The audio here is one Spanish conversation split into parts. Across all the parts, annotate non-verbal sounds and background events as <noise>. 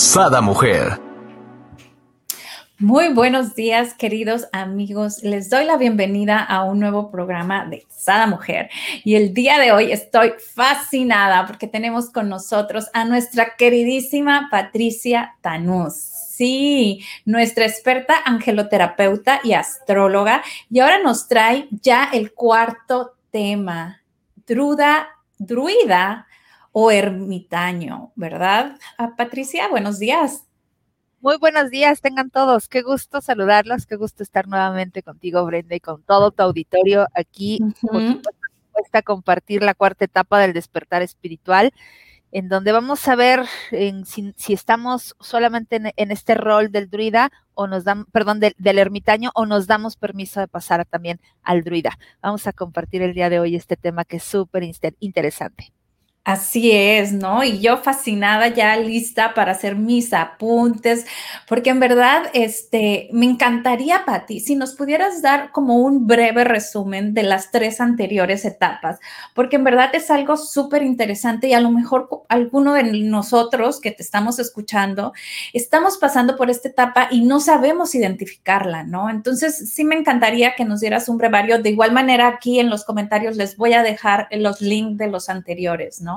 Sada Mujer. Muy buenos días, queridos amigos. Les doy la bienvenida a un nuevo programa de Sada Mujer. Y el día de hoy estoy fascinada porque tenemos con nosotros a nuestra queridísima Patricia Tanús. Sí, nuestra experta angeloterapeuta y astróloga. Y ahora nos trae ya el cuarto tema, druda, druida o ermitaño, ¿verdad? Ah, Patricia, buenos días. Muy buenos días, tengan todos. Qué gusto saludarlos, qué gusto estar nuevamente contigo, Brenda, y con todo tu auditorio aquí, a compartir la cuarta etapa del despertar espiritual, en donde vamos a ver si, estamos solamente en, este rol del druida o nos dan, perdón, del, del, ermitaño o nos damos permiso de pasar también al druida. Vamos a compartir el día de hoy este tema que es súper interesante. Así es, ¿no? Y yo fascinada ya lista para hacer mis apuntes, porque en verdad, este, me encantaría, Patti, si nos pudieras dar como un breve resumen de las tres anteriores etapas, porque en verdad es algo súper interesante y a lo mejor alguno de nosotros que te estamos escuchando, estamos pasando por esta etapa y no sabemos identificarla, ¿no? Entonces, sí me encantaría que nos dieras un brevario. De igual manera, aquí en los comentarios les voy a dejar los links de los anteriores, ¿no?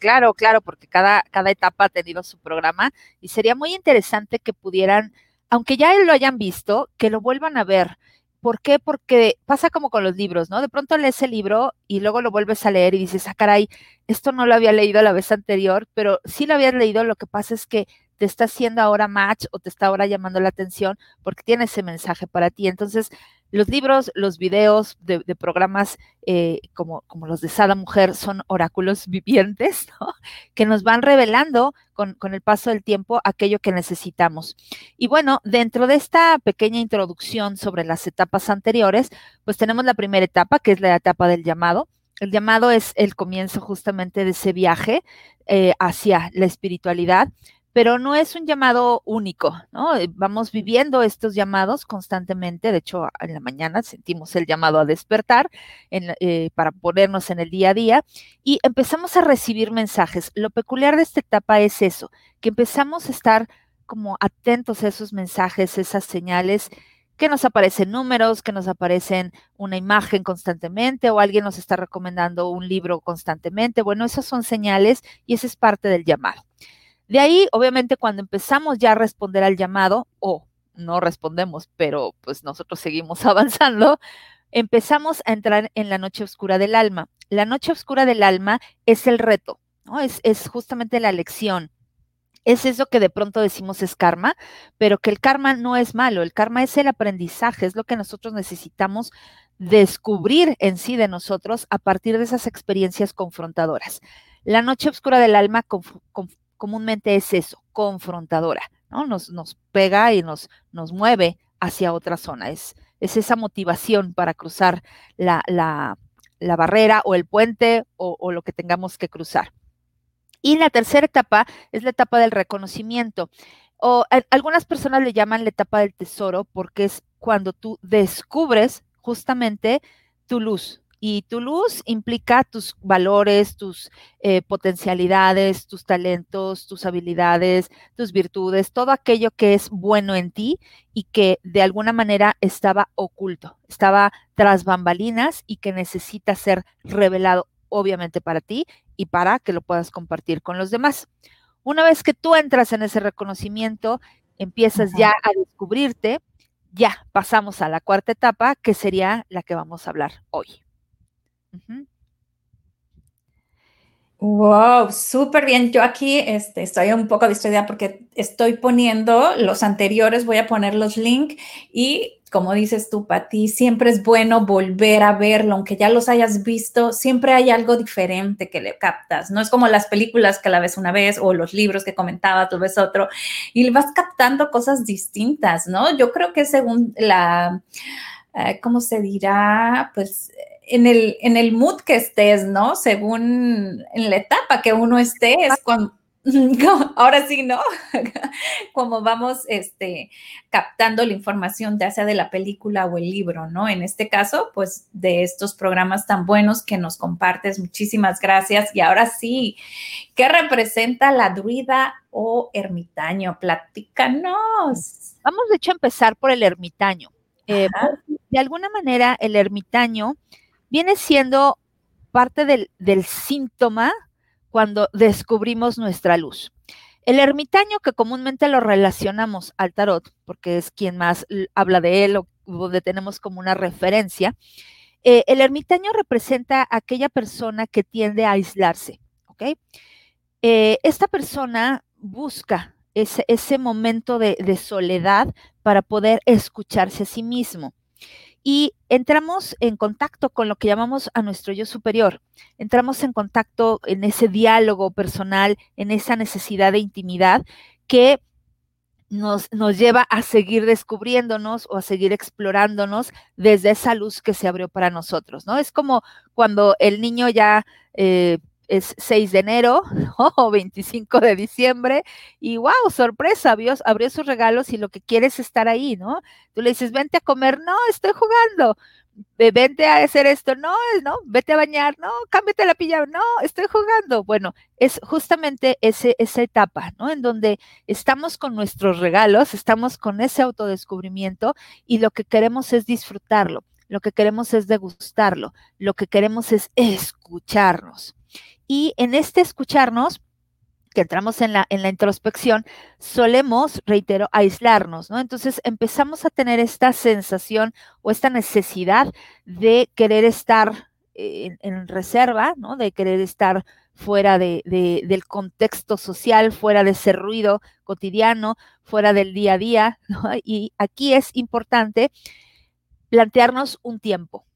Claro, claro, porque cada, cada etapa ha tenido su programa y sería muy interesante que pudieran, aunque ya lo hayan visto, que lo vuelvan a ver. ¿Por qué? Porque pasa como con los libros, ¿no? De pronto lees el libro y luego lo vuelves a leer y dices, ah, caray, esto no lo había leído la vez anterior, pero sí lo habías leído, lo que pasa es que te está haciendo ahora match o te está ahora llamando la atención porque tiene ese mensaje para ti. Entonces, los libros, los videos de, programas eh, como, como, los de Sada Mujer son oráculos <laughs> vivientes, ¿no? que nos van revelando con, con, el paso del tiempo aquello que necesitamos. Y bueno, dentro de esta pequeña introducción sobre las etapas anteriores, pues tenemos la primera etapa, que es la etapa del llamado. El llamado es el comienzo justamente de ese viaje eh, hacia la espiritualidad pero no es un llamado único, ¿no? Eh, vamos viviendo estos llamados constantemente, de hecho, en la mañana sentimos el llamado a despertar eh, para ponernos en el día a día y empezamos a recibir mensajes. Lo peculiar de esta etapa es eso, que empezamos a estar como atentos a esos mensajes, esas señales que nos aparecen números, que nos aparecen una imagen constantemente o alguien nos está recomendando un libro constantemente. Bueno, esas son señales y esa es parte del llamado. De ahí, obviamente, cuando empezamos ya a responder al llamado, o no respondemos, pero pues nosotros seguimos <laughs> avanzando, empezamos a entrar en la noche oscura del alma. La noche oscura del alma es el reto, ¿no? Es, es justamente la lección. Es eso que de pronto decimos es karma, pero que el karma no es malo, el karma es el aprendizaje, es lo que nosotros necesitamos descubrir en sí de nosotros a partir de esas experiencias confrontadoras. La noche oscura del alma comúnmente es eso, confrontadora, ¿no? Nos, nos pega y nos, nos mueve hacia otra zona. Es, es esa motivación para cruzar la, la, la barrera o el puente o, o, lo que tengamos que cruzar. Y la tercera etapa es la etapa del reconocimiento. O algunas personas le llaman la etapa del tesoro porque es cuando tú descubres justamente tu luz, y tu luz implica tus valores, tus eh, potencialidades, tus talentos, tus habilidades, tus virtudes, todo aquello que es bueno en ti y que de alguna manera estaba oculto, estaba tras bambalinas y que necesita ser revelado obviamente para ti y para que lo puedas compartir con los demás. Una vez que tú entras en ese reconocimiento, empiezas ya a descubrirte, ya pasamos a la cuarta etapa, que sería la que vamos a hablar hoy. Wow, súper bien. Yo aquí este, estoy un poco distraída porque estoy poniendo los anteriores, voy a poner los links y como dices tú, Pati, siempre es bueno volver a verlo, aunque ya los hayas visto, siempre hay algo diferente que le captas. No es como las películas que la ves una vez o los libros que comentaba, tú ves otro y vas captando cosas distintas, ¿no? Yo creo que según la, eh, ¿cómo se dirá? Pues en el, en el mood que estés, ¿no? Según en la etapa que uno esté, es cuando, <laughs> ahora sí, ¿no? <laughs> Como vamos este, captando la información, ya sea de la película o el libro, ¿no? En este caso, pues de estos programas tan buenos que nos compartes, muchísimas gracias. Y ahora sí, ¿qué representa la druida o ermitaño? Platícanos. Vamos, de hecho, a empezar por el ermitaño. Eh, de alguna manera, el ermitaño viene siendo parte del, síntoma cuando descubrimos nuestra luz. El ermitaño, que comúnmente lo relacionamos al tarot, porque es quien más habla de él o donde tenemos como una referencia, eh, el ermitaño representa aquella persona que tiende a aislarse. Eh, esta persona busca ese, ese momento de soledad para poder escucharse a sí mismo y entramos en contacto con lo que llamamos a nuestro yo superior. Entramos en contacto en ese diálogo personal, en esa necesidad de intimidad que nos, nos, lleva a seguir descubriéndonos o a seguir explorándonos desde esa luz que se abrió para nosotros, ¿no? Es como cuando el niño ya eh, es 6 de enero <laughs> o 25 de diciembre y wow, sorpresa, abrió, abrió sus regalos y lo que quiere es estar ahí, ¿no? Tú le dices, vente a comer, no, estoy jugando, vente a hacer esto, no, no, vete a bañar, no, cámbiate la pijama, no, estoy jugando. Bueno, es justamente ese, esa etapa, ¿no? En donde estamos con nuestros regalos, estamos con ese autodescubrimiento y lo que queremos es disfrutarlo, lo que queremos es degustarlo, lo que queremos es escucharnos. Y en este escucharnos, que entramos en la, en la introspección, solemos, reitero, aislarnos, ¿no? Entonces empezamos a tener esta sensación o esta necesidad de querer estar en, reserva, ¿no? De querer estar fuera de, del contexto social, fuera de ese ruido cotidiano, fuera del día a día, <laughs> ¿no? Y aquí es importante plantearnos un tiempo,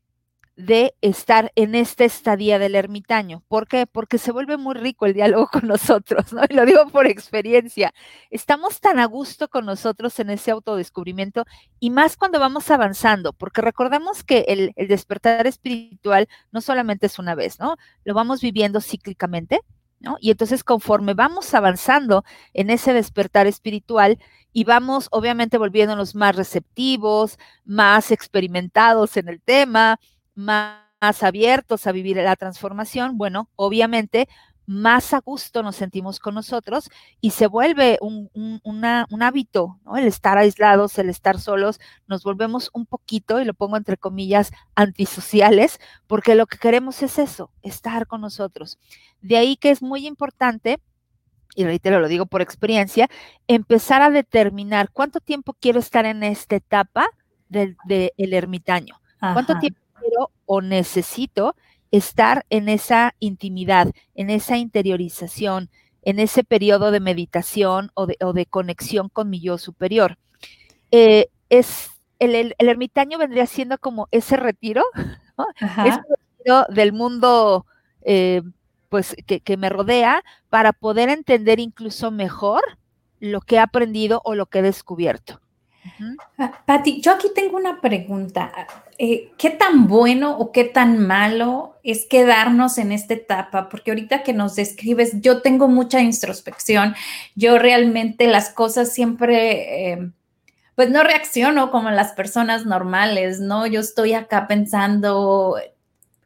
de estar en esta estadía del ermitaño. ¿Por qué? Porque se vuelve muy rico el diálogo con nosotros, ¿no? Y lo digo por experiencia. Estamos tan a gusto con nosotros en ese autodescubrimiento y más cuando vamos avanzando, porque recordemos que el, despertar espiritual no solamente es una vez, ¿no? Lo vamos viviendo cíclicamente, ¿no? Y entonces conforme vamos avanzando en ese despertar espiritual y vamos obviamente volviéndonos más receptivos, más experimentados en el tema, más abiertos a vivir la transformación, bueno, obviamente más a gusto nos sentimos con nosotros y se vuelve un, hábito, ¿no? El estar aislados, el estar solos, nos volvemos un poquito, y lo pongo entre comillas, antisociales, porque lo que queremos es eso, estar con nosotros. De ahí que es muy importante y reitero, lo digo por experiencia, empezar a determinar cuánto tiempo quiero estar en esta etapa del ermitaño. ¿Cuánto tiempo o necesito estar en esa intimidad, en esa interiorización, en ese periodo de meditación o de, conexión con mi yo superior. Eh, es, el, ermitaño vendría siendo como ese retiro, <laughs> ese retiro del mundo eh, pues, que, me rodea para poder entender incluso mejor lo que he aprendido o lo que he descubierto. Ah, Patti, yo aquí tengo una pregunta. Eh, ¿Qué tan bueno o qué tan malo es quedarnos en esta etapa? Porque ahorita que nos describes, yo tengo mucha introspección. Yo realmente las cosas siempre, eh, pues no reacciono como las personas normales, ¿no? Yo estoy acá pensando,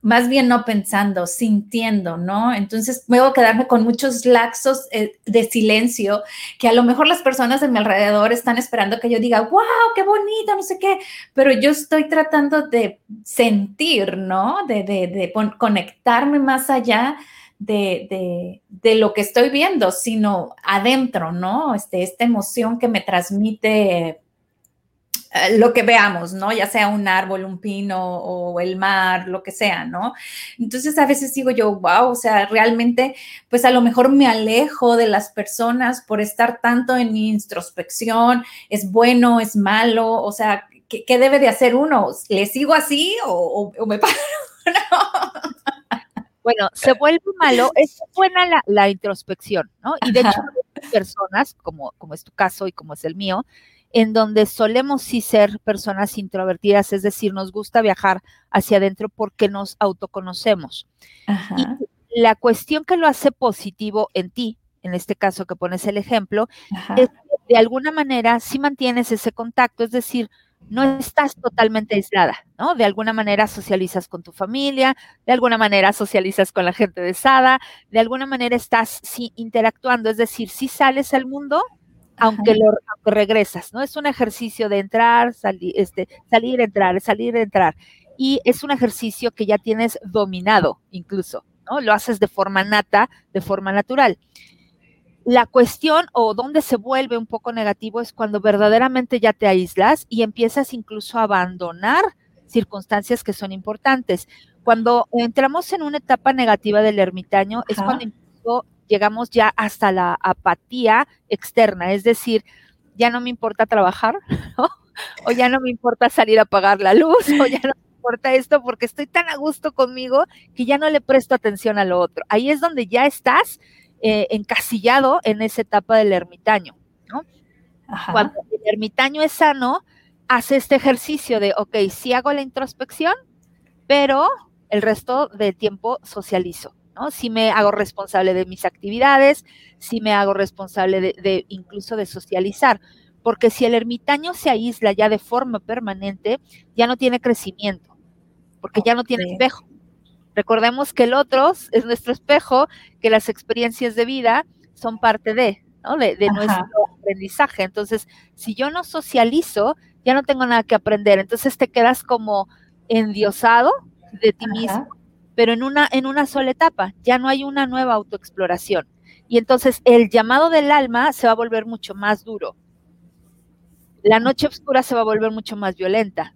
más bien no pensando, sintiendo, ¿no? Entonces puedo quedarme con muchos laxos eh, de silencio que a lo mejor las personas de mi alrededor están esperando que yo diga, wow, qué bonito, no sé qué, pero yo estoy tratando de sentir, ¿no? De, de, conectarme más allá. De, de, lo que estoy viendo, sino adentro, ¿no? Este, esta emoción que me transmite lo que veamos, ¿no? Ya sea un árbol, un pino o el mar, lo que sea, ¿no? Entonces a veces digo yo, wow, o sea, realmente, pues a lo mejor me alejo de las personas por estar tanto en mi introspección, es bueno, es malo, o sea, ¿qué, debe de hacer uno? ¿Le sigo así o, me <laughs> paro? Bueno, se vuelve malo, es buena la, introspección, ¿no? Y de hecho, personas, como, como es tu caso y como es el mío, en donde solemos sí ser personas introvertidas, es decir, nos gusta viajar hacia adentro porque nos autoconocemos. Y la cuestión que lo hace positivo en ti, en este caso que pones el ejemplo, es que de alguna manera sí mantienes ese contacto, es decir, no estás totalmente aislada, ¿no? De alguna manera socializas con tu familia, de alguna manera socializas con la gente de Sada, de alguna manera estás sí, interactuando, es decir, si sales al mundo, aunque, lo, regresas, ¿no? Es un ejercicio de entrar, salir, este, salir, entrar, salir, entrar. Y es un ejercicio que ya tienes dominado incluso, ¿no? Lo haces de forma nata, de forma natural. La cuestión o donde se vuelve un poco negativo es cuando verdaderamente ya te aíslas y empiezas incluso a abandonar circunstancias que son importantes. Cuando entramos en una etapa negativa del ermitaño es cuando llegamos ya hasta la apatía externa, es decir, ya no me importa trabajar, <laughs> o ya no me importa salir a pagar la luz, o ya no me importa esto porque estoy tan a gusto conmigo que ya no le presto atención a lo otro. Ahí es donde ya estás eh, encasillado en esa etapa del ermitaño, ¿no? Cuando el ermitaño es sano, hace este ejercicio de, ok, sí hago la introspección, pero el resto del tiempo socializo. ¿No? Si me hago responsable de mis actividades, si me hago responsable de, incluso de socializar, porque si el ermitaño se aísla ya de forma permanente, ya no tiene crecimiento, porque ya no tiene espejo. Recordemos que el otro es nuestro espejo, que las experiencias de vida son parte de, ¿no? de, nuestro aprendizaje. Entonces, si yo no socializo, ya no tengo nada que aprender. Entonces te quedas como endiosado de ti mismo pero en una, en una sola etapa, ya no hay una nueva autoexploración. Y entonces el llamado del alma se va a volver mucho más duro. La noche oscura se va a volver mucho más violenta.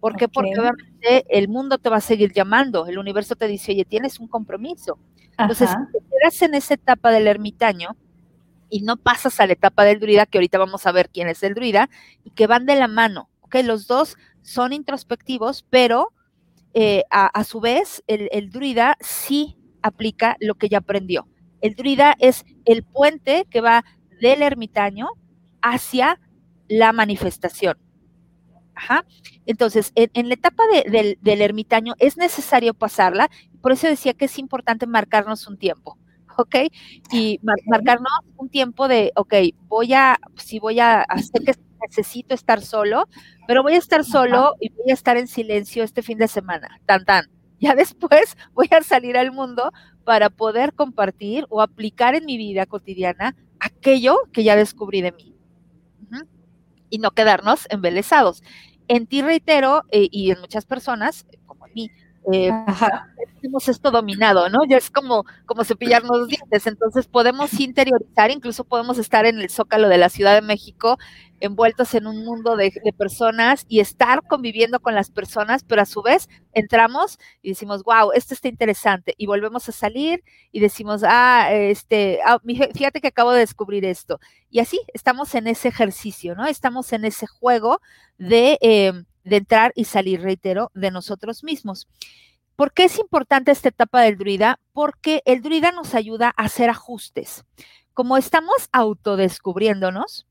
¿Por qué? Porque obviamente el mundo te va a seguir llamando, el universo te dice, oye, tienes un compromiso. Entonces, si te quedas en esa etapa del ermitaño y no pasas a la etapa del druida, que ahorita vamos a ver quién es el druida, y que van de la mano, ¿ok? Los dos son introspectivos, pero eh, a, su vez, el, druida sí aplica lo que ya aprendió. El druida es el puente que va del ermitaño hacia la manifestación. Entonces, en, la etapa del, ermitaño es necesario pasarla, por eso decía que es importante marcarnos un tiempo, ¿ok? Y marcarnos un tiempo de, ok, voy a, si voy a hacer que necesito estar solo, pero voy a estar solo y voy a estar en silencio este fin de semana, tan tan. <laughs> Ya después voy a salir al mundo para poder compartir o aplicar en mi vida cotidiana aquello que ya descubrí de mí. Y no quedarnos embelesados. En ti reitero, eh, y en muchas personas, como en mí, eh, tenemos esto dominado, ¿no? Ya es como, como cepillarnos los dientes, entonces podemos interiorizar, incluso podemos estar en el zócalo de la Ciudad de México, envueltos en un mundo de, personas y estar conviviendo con las personas, pero a su vez entramos y decimos, wow, esto está interesante, y volvemos a salir y decimos, ah, este, ah, fíjate que acabo de descubrir esto. Y así estamos en ese ejercicio, ¿no? Estamos en ese juego de... Eh, de entrar y salir, reitero, de nosotros mismos. ¿Por qué es importante esta etapa del druida? Porque el druida nos ayuda a hacer ajustes. Como estamos autodescubriéndonos,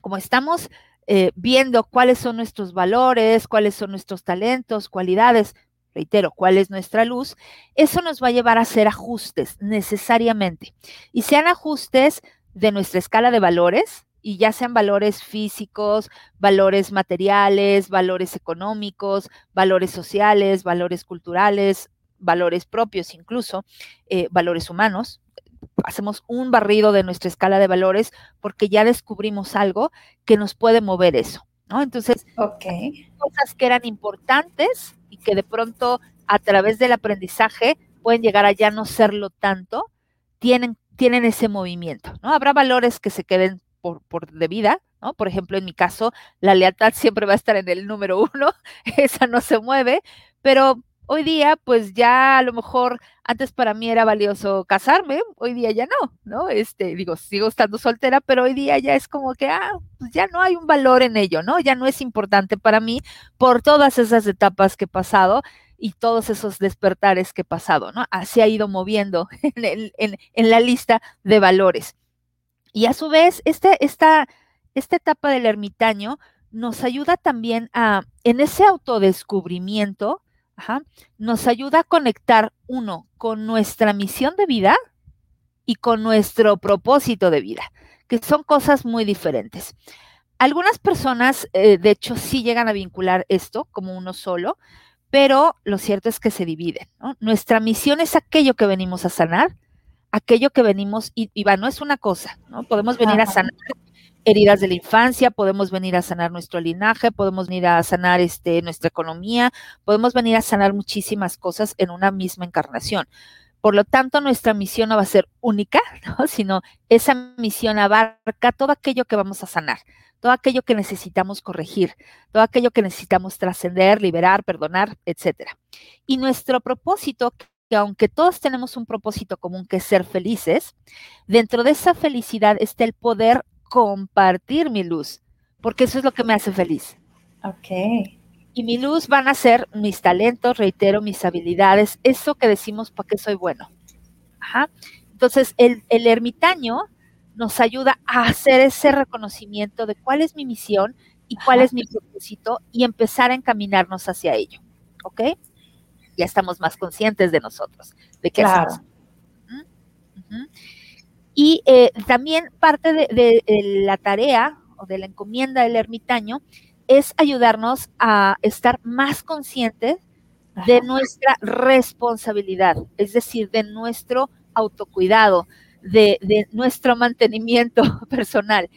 como estamos eh, viendo cuáles son nuestros valores, cuáles son nuestros talentos, cualidades, reitero, cuál es nuestra luz, eso nos va a llevar a hacer ajustes necesariamente. Y sean ajustes de nuestra escala de valores, y ya sean valores físicos, valores materiales, valores económicos, valores sociales, valores culturales, valores propios incluso, eh, valores humanos. Hacemos un barrido de nuestra escala de valores porque ya descubrimos algo que nos puede mover eso, ¿no? Entonces, cosas que eran importantes y que de pronto a través del aprendizaje pueden llegar a ya no serlo tanto, tienen, tienen ese movimiento, ¿no? Habrá valores que se queden por, por de vida, ¿no? Por ejemplo, en mi caso, la lealtad siempre va a estar en el número uno, <laughs> esa no se mueve, pero hoy día, pues ya a lo mejor antes para mí era valioso casarme, hoy día ya no, ¿no? Este, digo, sigo estando soltera, pero hoy día ya es como que, ah, pues ya no hay un valor en ello, ¿no? Ya no es importante para mí por todas esas etapas que he pasado y todos esos despertares que he pasado, ¿no? Así ha ido moviendo <laughs> en, en, la lista de valores. Y a su vez, este, esta, esta etapa del ermitaño nos ayuda también a, en ese autodescubrimiento, nos ayuda a conectar, uno, con nuestra misión de vida y con nuestro propósito de vida, que son cosas muy diferentes. Algunas personas, eh, de hecho, sí llegan a vincular esto como uno solo, pero lo cierto es que se dividen. Nuestra misión es aquello que venimos a sanar, aquello que venimos, y, va, no es una cosa, ¿no? Podemos venir a sanar heridas de la infancia, podemos venir a sanar nuestro linaje, podemos venir a sanar este, nuestra economía, podemos venir a sanar muchísimas cosas en una misma encarnación. Por lo tanto, nuestra misión no va a ser única, <laughs> ¿no? sino esa misión abarca todo aquello que vamos a sanar, todo aquello que necesitamos corregir, todo aquello que necesitamos trascender, liberar, perdonar, etc. Y nuestro propósito, que aunque todos tenemos un propósito común que es ser felices, dentro de esa felicidad está el poder compartir mi luz, porque eso es lo que me hace feliz. Ok. Y mi luz van a ser mis talentos, reitero, mis habilidades, eso que decimos para qué soy bueno. Ajá. Entonces, el, el ermitaño nos ayuda a hacer ese reconocimiento de cuál es mi misión y cuál es mi propósito y empezar a encaminarnos hacia ello. ¿Ok? Ya estamos más conscientes de nosotros, de qué claro. hacemos. Y eh, también parte de, la tarea o de la encomienda del ermitaño es ayudarnos a estar más conscientes de nuestra responsabilidad, es decir, de nuestro autocuidado, de, nuestro mantenimiento <laughs> personal,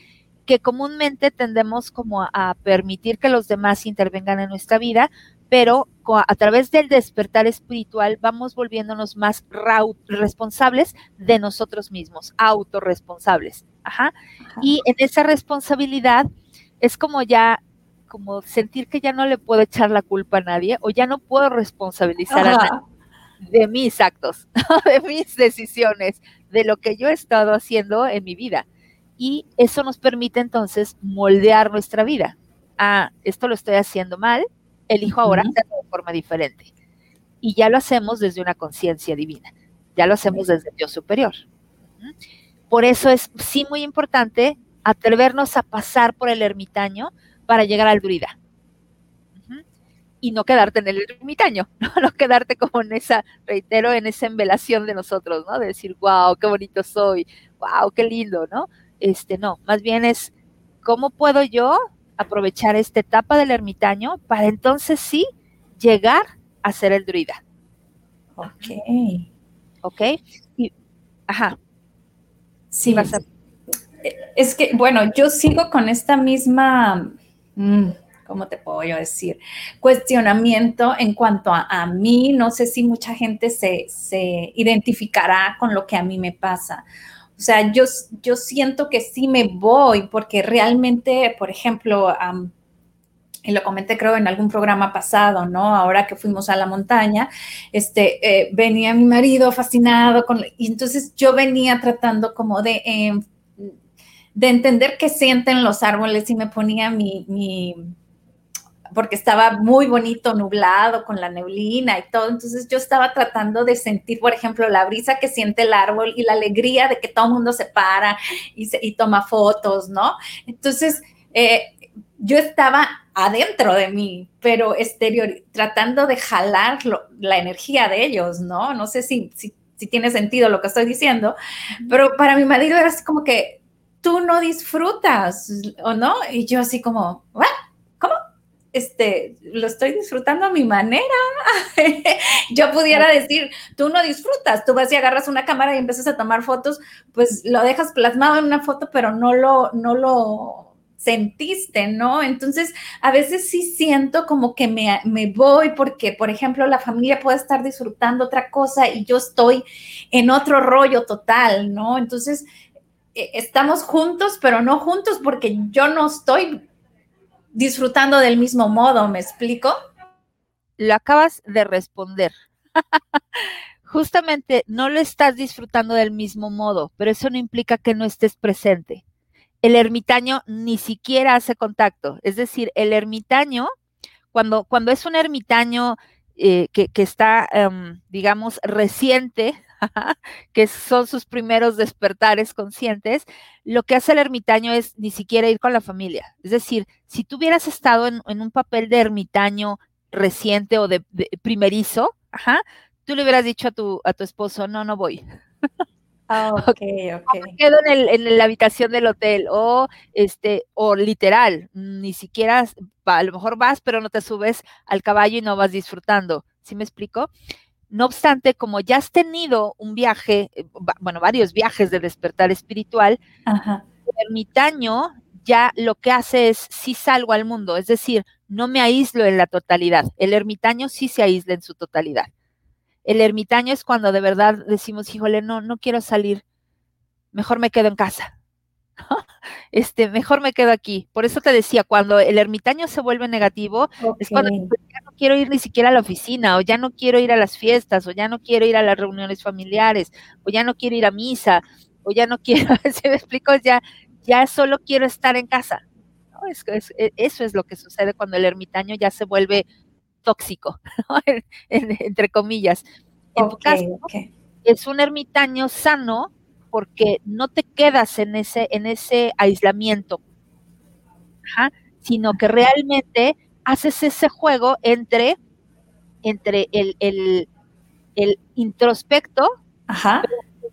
que comúnmente tendemos como a permitir que los demás intervengan en nuestra vida, pero a través del despertar espiritual vamos volviéndonos más responsables de nosotros mismos, autorresponsables. Ajá. Y en esa responsabilidad es como ya, como sentir que ya no le puedo echar la culpa a nadie o ya no puedo responsabilizar a nadie de mis actos, <laughs> de mis decisiones, de lo que yo he estado haciendo en mi vida. Y eso nos permite entonces moldear nuestra vida. Ah, esto lo estoy haciendo mal, elijo ahora hacerlo de forma diferente. Y ya lo hacemos desde una conciencia divina, ya lo hacemos desde Dios superior. Por eso es sí muy importante atrevernos a pasar por el ermitaño para llegar al druida. Y no quedarte en el ermitaño, <laughs> ¿no? quedarte como en esa, reitero, en esa envelación de nosotros, ¿no? De decir, wow, qué bonito soy, wow, qué lindo, ¿no? Este, no, más bien es, ¿cómo puedo yo aprovechar esta etapa del ermitaño para entonces sí llegar a ser el druida. Ok. Ok. Y, ajá. Sí. Eh, es que, bueno, yo sigo con esta misma, mm, ¿cómo te puedo yo decir? Cuestionamiento en cuanto a, mí. No sé si mucha gente se, se identificará con lo que a mí me pasa. O sea, yo, yo siento que sí me voy porque realmente, por ejemplo, y lo comenté creo en algún programa pasado, ¿no? Ahora que fuimos a la montaña, este, eh, venía mi marido fascinado con, y entonces yo venía tratando como de, em, de entender qué sienten los árboles y me ponía mi porque estaba muy bonito, nublado, con la neblina y todo. Entonces yo estaba tratando de sentir, por ejemplo, la brisa que siente el árbol y la alegría de que todo el mundo se para y, toma fotos, ¿no? Entonces, eh, yo estaba adentro de mí, pero exterior, tratando de jalar la energía de ellos, ¿no? No sé si, si, tiene sentido lo que estoy diciendo, pero para mi marido era así como que tú no disfrutas, ¿o no? Y yo así como, ¿what? Este, lo estoy disfrutando a mi manera. <laughs> Yo pudiera decir, tú no disfrutas, tú vas y agarras una cámara y empiezas a tomar fotos, pues lo dejas plasmado en una foto, pero no lo, no lo sentiste, ¿no? Entonces, a veces sí siento como que me, me voy porque, por ejemplo, la familia puede estar disfrutando otra cosa y yo estoy en otro rollo total, ¿no? Entonces, eh, estamos juntos, pero no juntos porque yo no estoy disfrutando del mismo modo, ¿me explico? Lo acabas de responder. <laughs> Justamente no lo estás disfrutando del mismo modo, pero eso no implica que no estés presente. El ermitaño ni siquiera hace contacto, es decir, el ermitaño, cuando, cuando es un ermitaño eh, que, está, em, digamos, reciente, <laughs> que son sus primeros despertares conscientes, lo que hace el ermitaño es ni siquiera ir con la familia. Es decir, si tú hubieras estado en, un papel de ermitaño reciente o de, primerizo, tú le hubieras dicho a tu, a tu esposo, no, no voy. Ah, <laughs> ok, ok. me quedo en, en, la habitación del hotel o este o literal, ni siquiera a lo mejor vas, pero no te subes al caballo y no vas disfrutando. ¿Sí me explico? No obstante, como ya has tenido un viaje, eh, bueno, varios viajes de despertar espiritual, el ermitaño ya lo que hace es sí salgo al mundo, es decir, no me aíslo en la totalidad. El ermitaño sí se aísla en su totalidad. El ermitaño es cuando de verdad decimos, híjole, no, no quiero salir, mejor me quedo en casa. <laughs> este, mejor me quedo aquí. Por eso te decía, cuando el ermitaño se vuelve negativo, es cuando quiero ir ni siquiera a la oficina, o ya no quiero ir a las fiestas, o ya no quiero ir a las reuniones familiares, o ya no quiero ir a misa, o ya no <laughs> quiero, se me explico, ya, ya solo quiero estar en casa. E, eso es lo que sucede cuando el ermitaño ya se vuelve tóxico, <laughs> entre comillas. En tu caso, es un ermitaño sano porque no te quedas en ese, en ese aislamiento, sino que realmente haces ese juego entre, entre el, el, el introspecto, Ajá.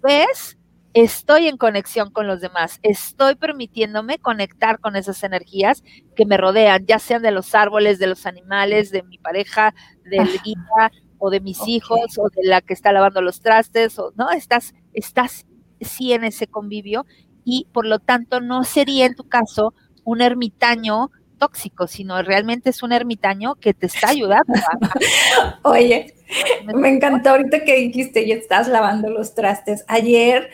ves estoy en conexión con los demás, estoy permitiéndome conectar con esas energías que me rodean, ya sean de los árboles, de los animales, de mi pareja, del guía o de mis hijos o de la que está lavando los trastes o no, estás estás sí en ese convivio y por lo tanto no sería en tu caso un ermitaño tóxico, sino realmente es un ermitaño que te está ayudando. <laughs> Oye, me encantó ahorita que dijiste, y estás lavando los trastes. Ayer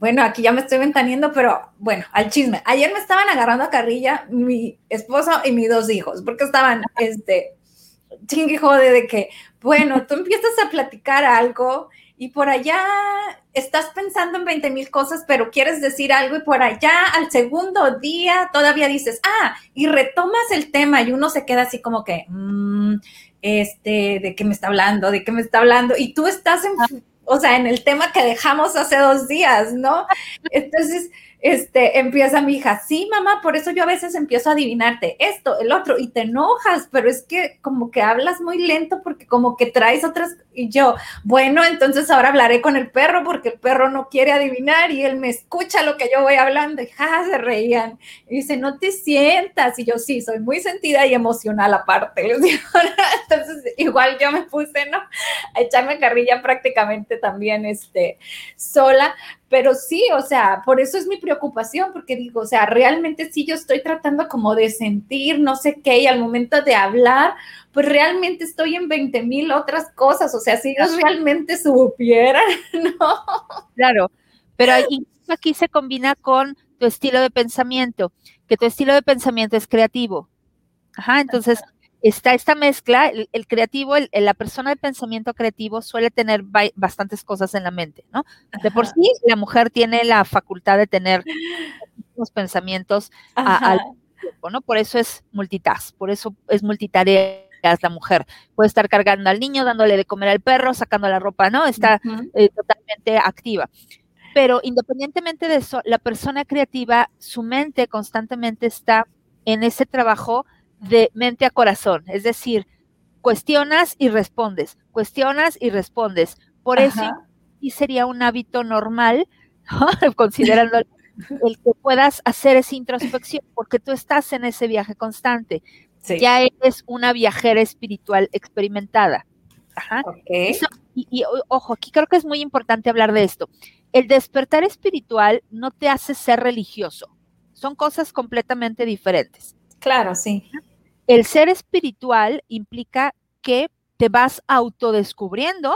bueno, aquí ya me estoy ventaneando, pero bueno, al chisme. Ayer me estaban agarrando a carrilla mi esposo y mis dos hijos, porque estaban, este, chingue jode de que, bueno, tú empiezas a platicar algo y por allá estás pensando en 20 mil cosas, pero quieres decir algo y por allá al segundo día todavía dices, ah, y retomas el tema y uno se queda así como que, mmm, este, de qué me está hablando, de qué me está hablando, y tú estás en o sea, en el tema que dejamos hace dos días, ¿no? <laughs> Entonces, este, empieza mi hija, sí, mamá, por eso yo a veces empiezo a adivinarte esto, el otro, y te enojas, pero es que como que hablas muy lento porque como que traes otras, y yo, bueno, entonces ahora hablaré con el perro porque el perro no quiere adivinar y él me escucha lo que yo voy hablando, y ja, se reían, y dice, no te sientas, y yo, sí, soy muy sentida y emocional aparte, <laughs> entonces igual yo me puse, ¿no? A echarme carrilla prácticamente también, este, sola, pero sí, o sea, por eso es mi preocupación, porque digo, o sea, realmente sí yo estoy tratando como de sentir, no sé qué, y al momento de hablar, pues realmente estoy en 20 mil otras cosas, o sea, si ellos realmente supieran, <laughs> ¿no? Claro, pero aquí se combina con tu estilo de pensamiento, que tu estilo de pensamiento es creativo. Ajá, entonces está esta mezcla, el, creativo, la persona de pensamiento creativo suele tener bastantes cosas en la mente, ¿no? De por sí, la mujer tiene la facultad de tener los pensamientos al tiempo, ¿no? Por eso es multitask, por eso es multitarea la mujer. Puede estar cargando al niño, dándole de comer al perro, sacando la ropa, ¿no? Está eh, totalmente activa. Pero independientemente de eso, la persona creativa, su mente constantemente está en ese trabajo de mente a corazón, es decir, cuestionas y respondes, cuestionas y respondes. Por eso y sería un hábito normal, <laughs> considerando <laughs> el que puedas hacer esa introspección, porque tú estás en ese viaje constante. Ya eres una viajera espiritual experimentada. Ajá. y, ojo, aquí creo que es muy importante hablar de esto. El despertar espiritual no te hace ser religioso. Son cosas completamente diferentes. Claro, sí. El ser espiritual implica que te vas autodescubriendo,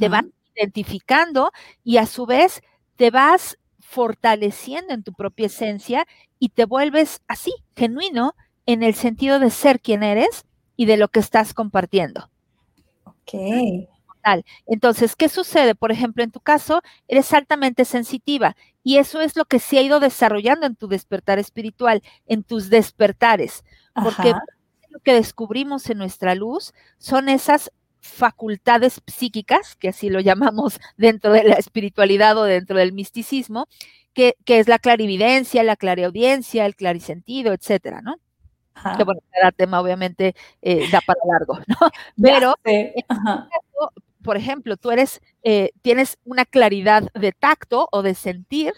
te vas identificando y a su vez te vas fortaleciendo en tu propia esencia y te vuelves así, genuino, en el sentido de ser quien eres y de lo que estás compartiendo. Ok. Entonces, ¿qué sucede? Por ejemplo, en tu caso, eres altamente sensitiva y eso es lo que se ha ido desarrollando en tu despertar espiritual, en tus despertares, porque lo que descubrimos en nuestra luz son esas facultades psíquicas, que así lo <laughs> llamamos dentro de la espiritualidad o dentro del misticismo, que, que es la clarividencia, la clareaudiencia, el clarisentido, etcétera, ¿no? Que bueno, cada tema obviamente eh, da para largo, <laughs> ¿no? Pero, por ejemplo, tú eres, eh, tienes una claridad de tacto o de sentir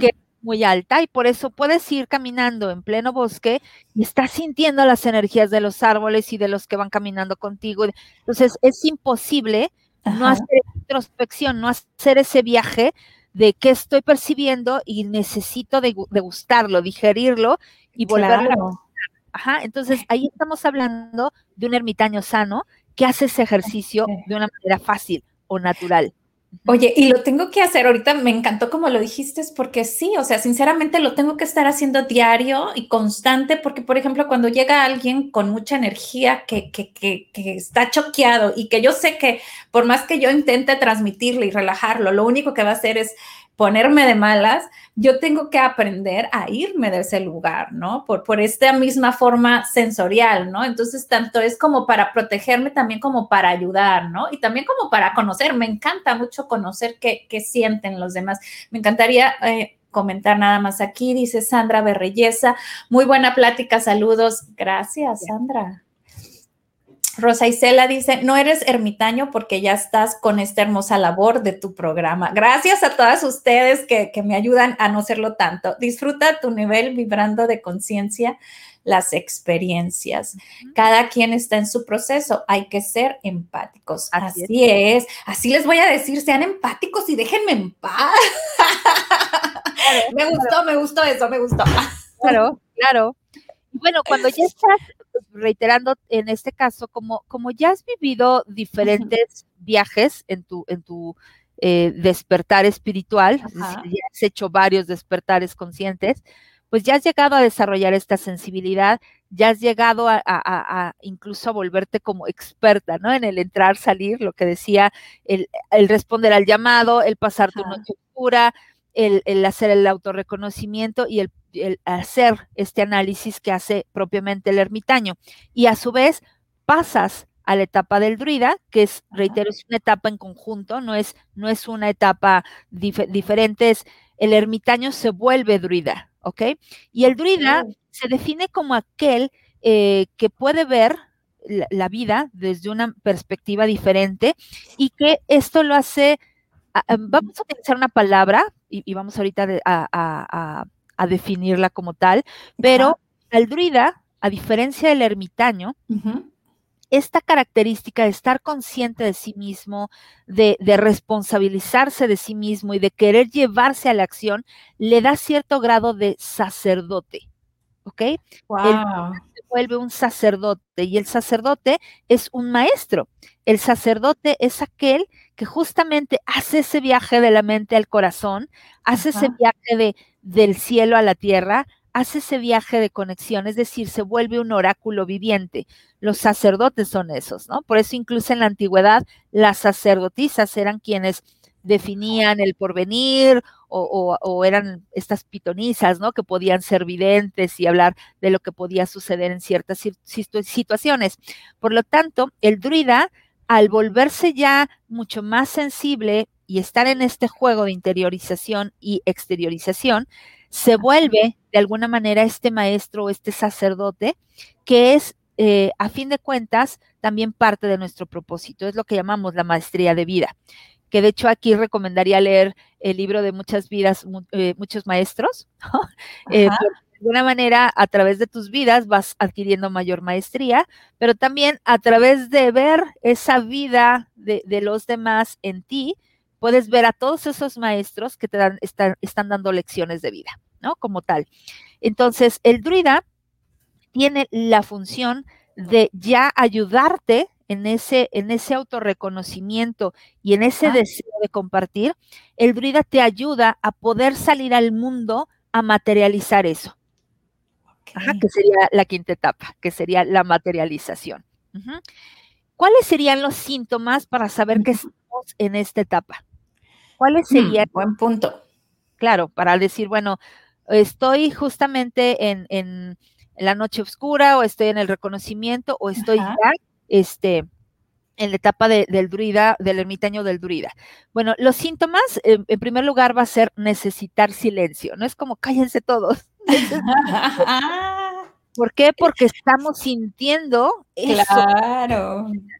que es muy alta y por eso puedes ir caminando en pleno bosque y estás sintiendo las energías de los árboles y de los que van caminando contigo. Entonces, es imposible no hacer introspección, no hacer ese viaje de qué estoy percibiendo y necesito degustarlo, digerirlo y volverlo. Ajá, entonces ahí estamos hablando de un ermitaño sano que hace ese ejercicio de una manera fácil o natural. Oye, y lo tengo que hacer ahorita, me encantó como lo dijiste, porque sí, o sea, sinceramente lo tengo que estar haciendo diario y constante, porque por ejemplo, cuando llega alguien con mucha energía que, que, que, que está choqueado y que yo sé que por más que yo intente transmitirle y relajarlo, lo único que va a hacer es ponerme de malas, yo tengo que aprender a irme de ese lugar, ¿no? Por, por esta misma forma sensorial, ¿no? Entonces, tanto es como para protegerme, también como para ayudar, ¿no? Y también como para conocer. Me encanta mucho conocer qué, qué sienten los demás. Me encantaría... Eh, comentar nada más aquí, dice Sandra Berreyesa. Muy buena plática, saludos. Gracias, Sandra. Rosa Isela dice, no eres ermitaño porque ya estás con esta hermosa labor de tu programa. Gracias a todas ustedes que, me ayudan a no serlo tanto. Disfruta tu nivel vibrando de conciencia las experiencias. Cada quien está en su proceso, hay que ser empáticos. Así, es. así les voy a decir, sean empáticos y déjenme en paz. <laughs> me gustó, me gustó eso, me gustó. Claro, claro. Bueno, cuando ya estás reiterando en este caso, como, como ya has vivido diferentes viajes en tu, en tu eh, despertar espiritual, ya has hecho varios despertares conscientes, pues ya has llegado a desarrollar esta sensibilidad, ya has llegado a, incluso a volverte como experta, ¿no? En el entrar, salir, lo que decía, el, responder al llamado, el pasar tu noche oscura, el, el, hacer el autorreconocimiento y el el hacer este análisis que hace propiamente el ermitaño. Y a su vez pasas a la etapa del druida, que es, reitero, es una etapa en conjunto, no es, no es una etapa diferente, es el ermitaño se vuelve druida, ¿ok? Y el druida se define como aquel eh, que puede ver la, vida desde una perspectiva diferente y que esto lo hace, vamos a utilizar una palabra y, vamos ahorita a a definirla como tal, pero al druida, a diferencia del ermitaño, esta característica de estar consciente de sí mismo, de, responsabilizarse de sí mismo y de querer llevarse a la acción, le da cierto grado de sacerdote. ¿Ok? Wow. Vuelve un sacerdote y el sacerdote es un maestro. El sacerdote es aquel que justamente hace ese viaje de la mente al corazón, hace ese viaje de del cielo a la tierra, hace ese viaje de conexión, es decir, se vuelve un oráculo viviente. Los sacerdotes son esos, ¿no? Por eso incluso en la antigüedad las sacerdotisas eran quienes definían el porvenir o, eran estas pitonisas, ¿no? Que podían ser videntes y hablar de lo que podía suceder en ciertas situaciones. Por lo tanto, el druida, al volverse ya mucho más sensible y estar en este juego de interiorización y exteriorización, se vuelve de alguna manera este maestro o este sacerdote que es, eh, a fin de cuentas, también parte de nuestro propósito. Es lo que llamamos la maestría de vida. Que de hecho aquí recomendaría leer el libro de muchas vidas, eh, muchos maestros. <laughs> Eh, de alguna manera, a través de tus vidas vas adquiriendo mayor maestría, pero también a través de ver esa vida de, de los demás en ti, puedes ver a todos esos maestros que te dan, están dando lecciones de vida, ¿no? Como tal. Entonces, el druida tiene la función de ya ayudarte en ese, en ese autorreconocimiento y en ese deseo de compartir, el druida te ayuda a poder salir al mundo a materializar eso. que sería la quinta etapa, que sería la materialización. ¿Cuáles serían los síntomas para saber que estamos en esta etapa? ¿Cuáles hmm, serían? buen punto. Claro, para decir, bueno, estoy justamente en, la noche oscura o estoy en el reconocimiento o estoy ya este, en la etapa del druida, del ermitaño del druida. Bueno, los síntomas, en primer lugar, va a ser necesitar silencio. No es como cállense todos. <laughs> <laughs> ¿Por qué? Porque estamos sintiendo eso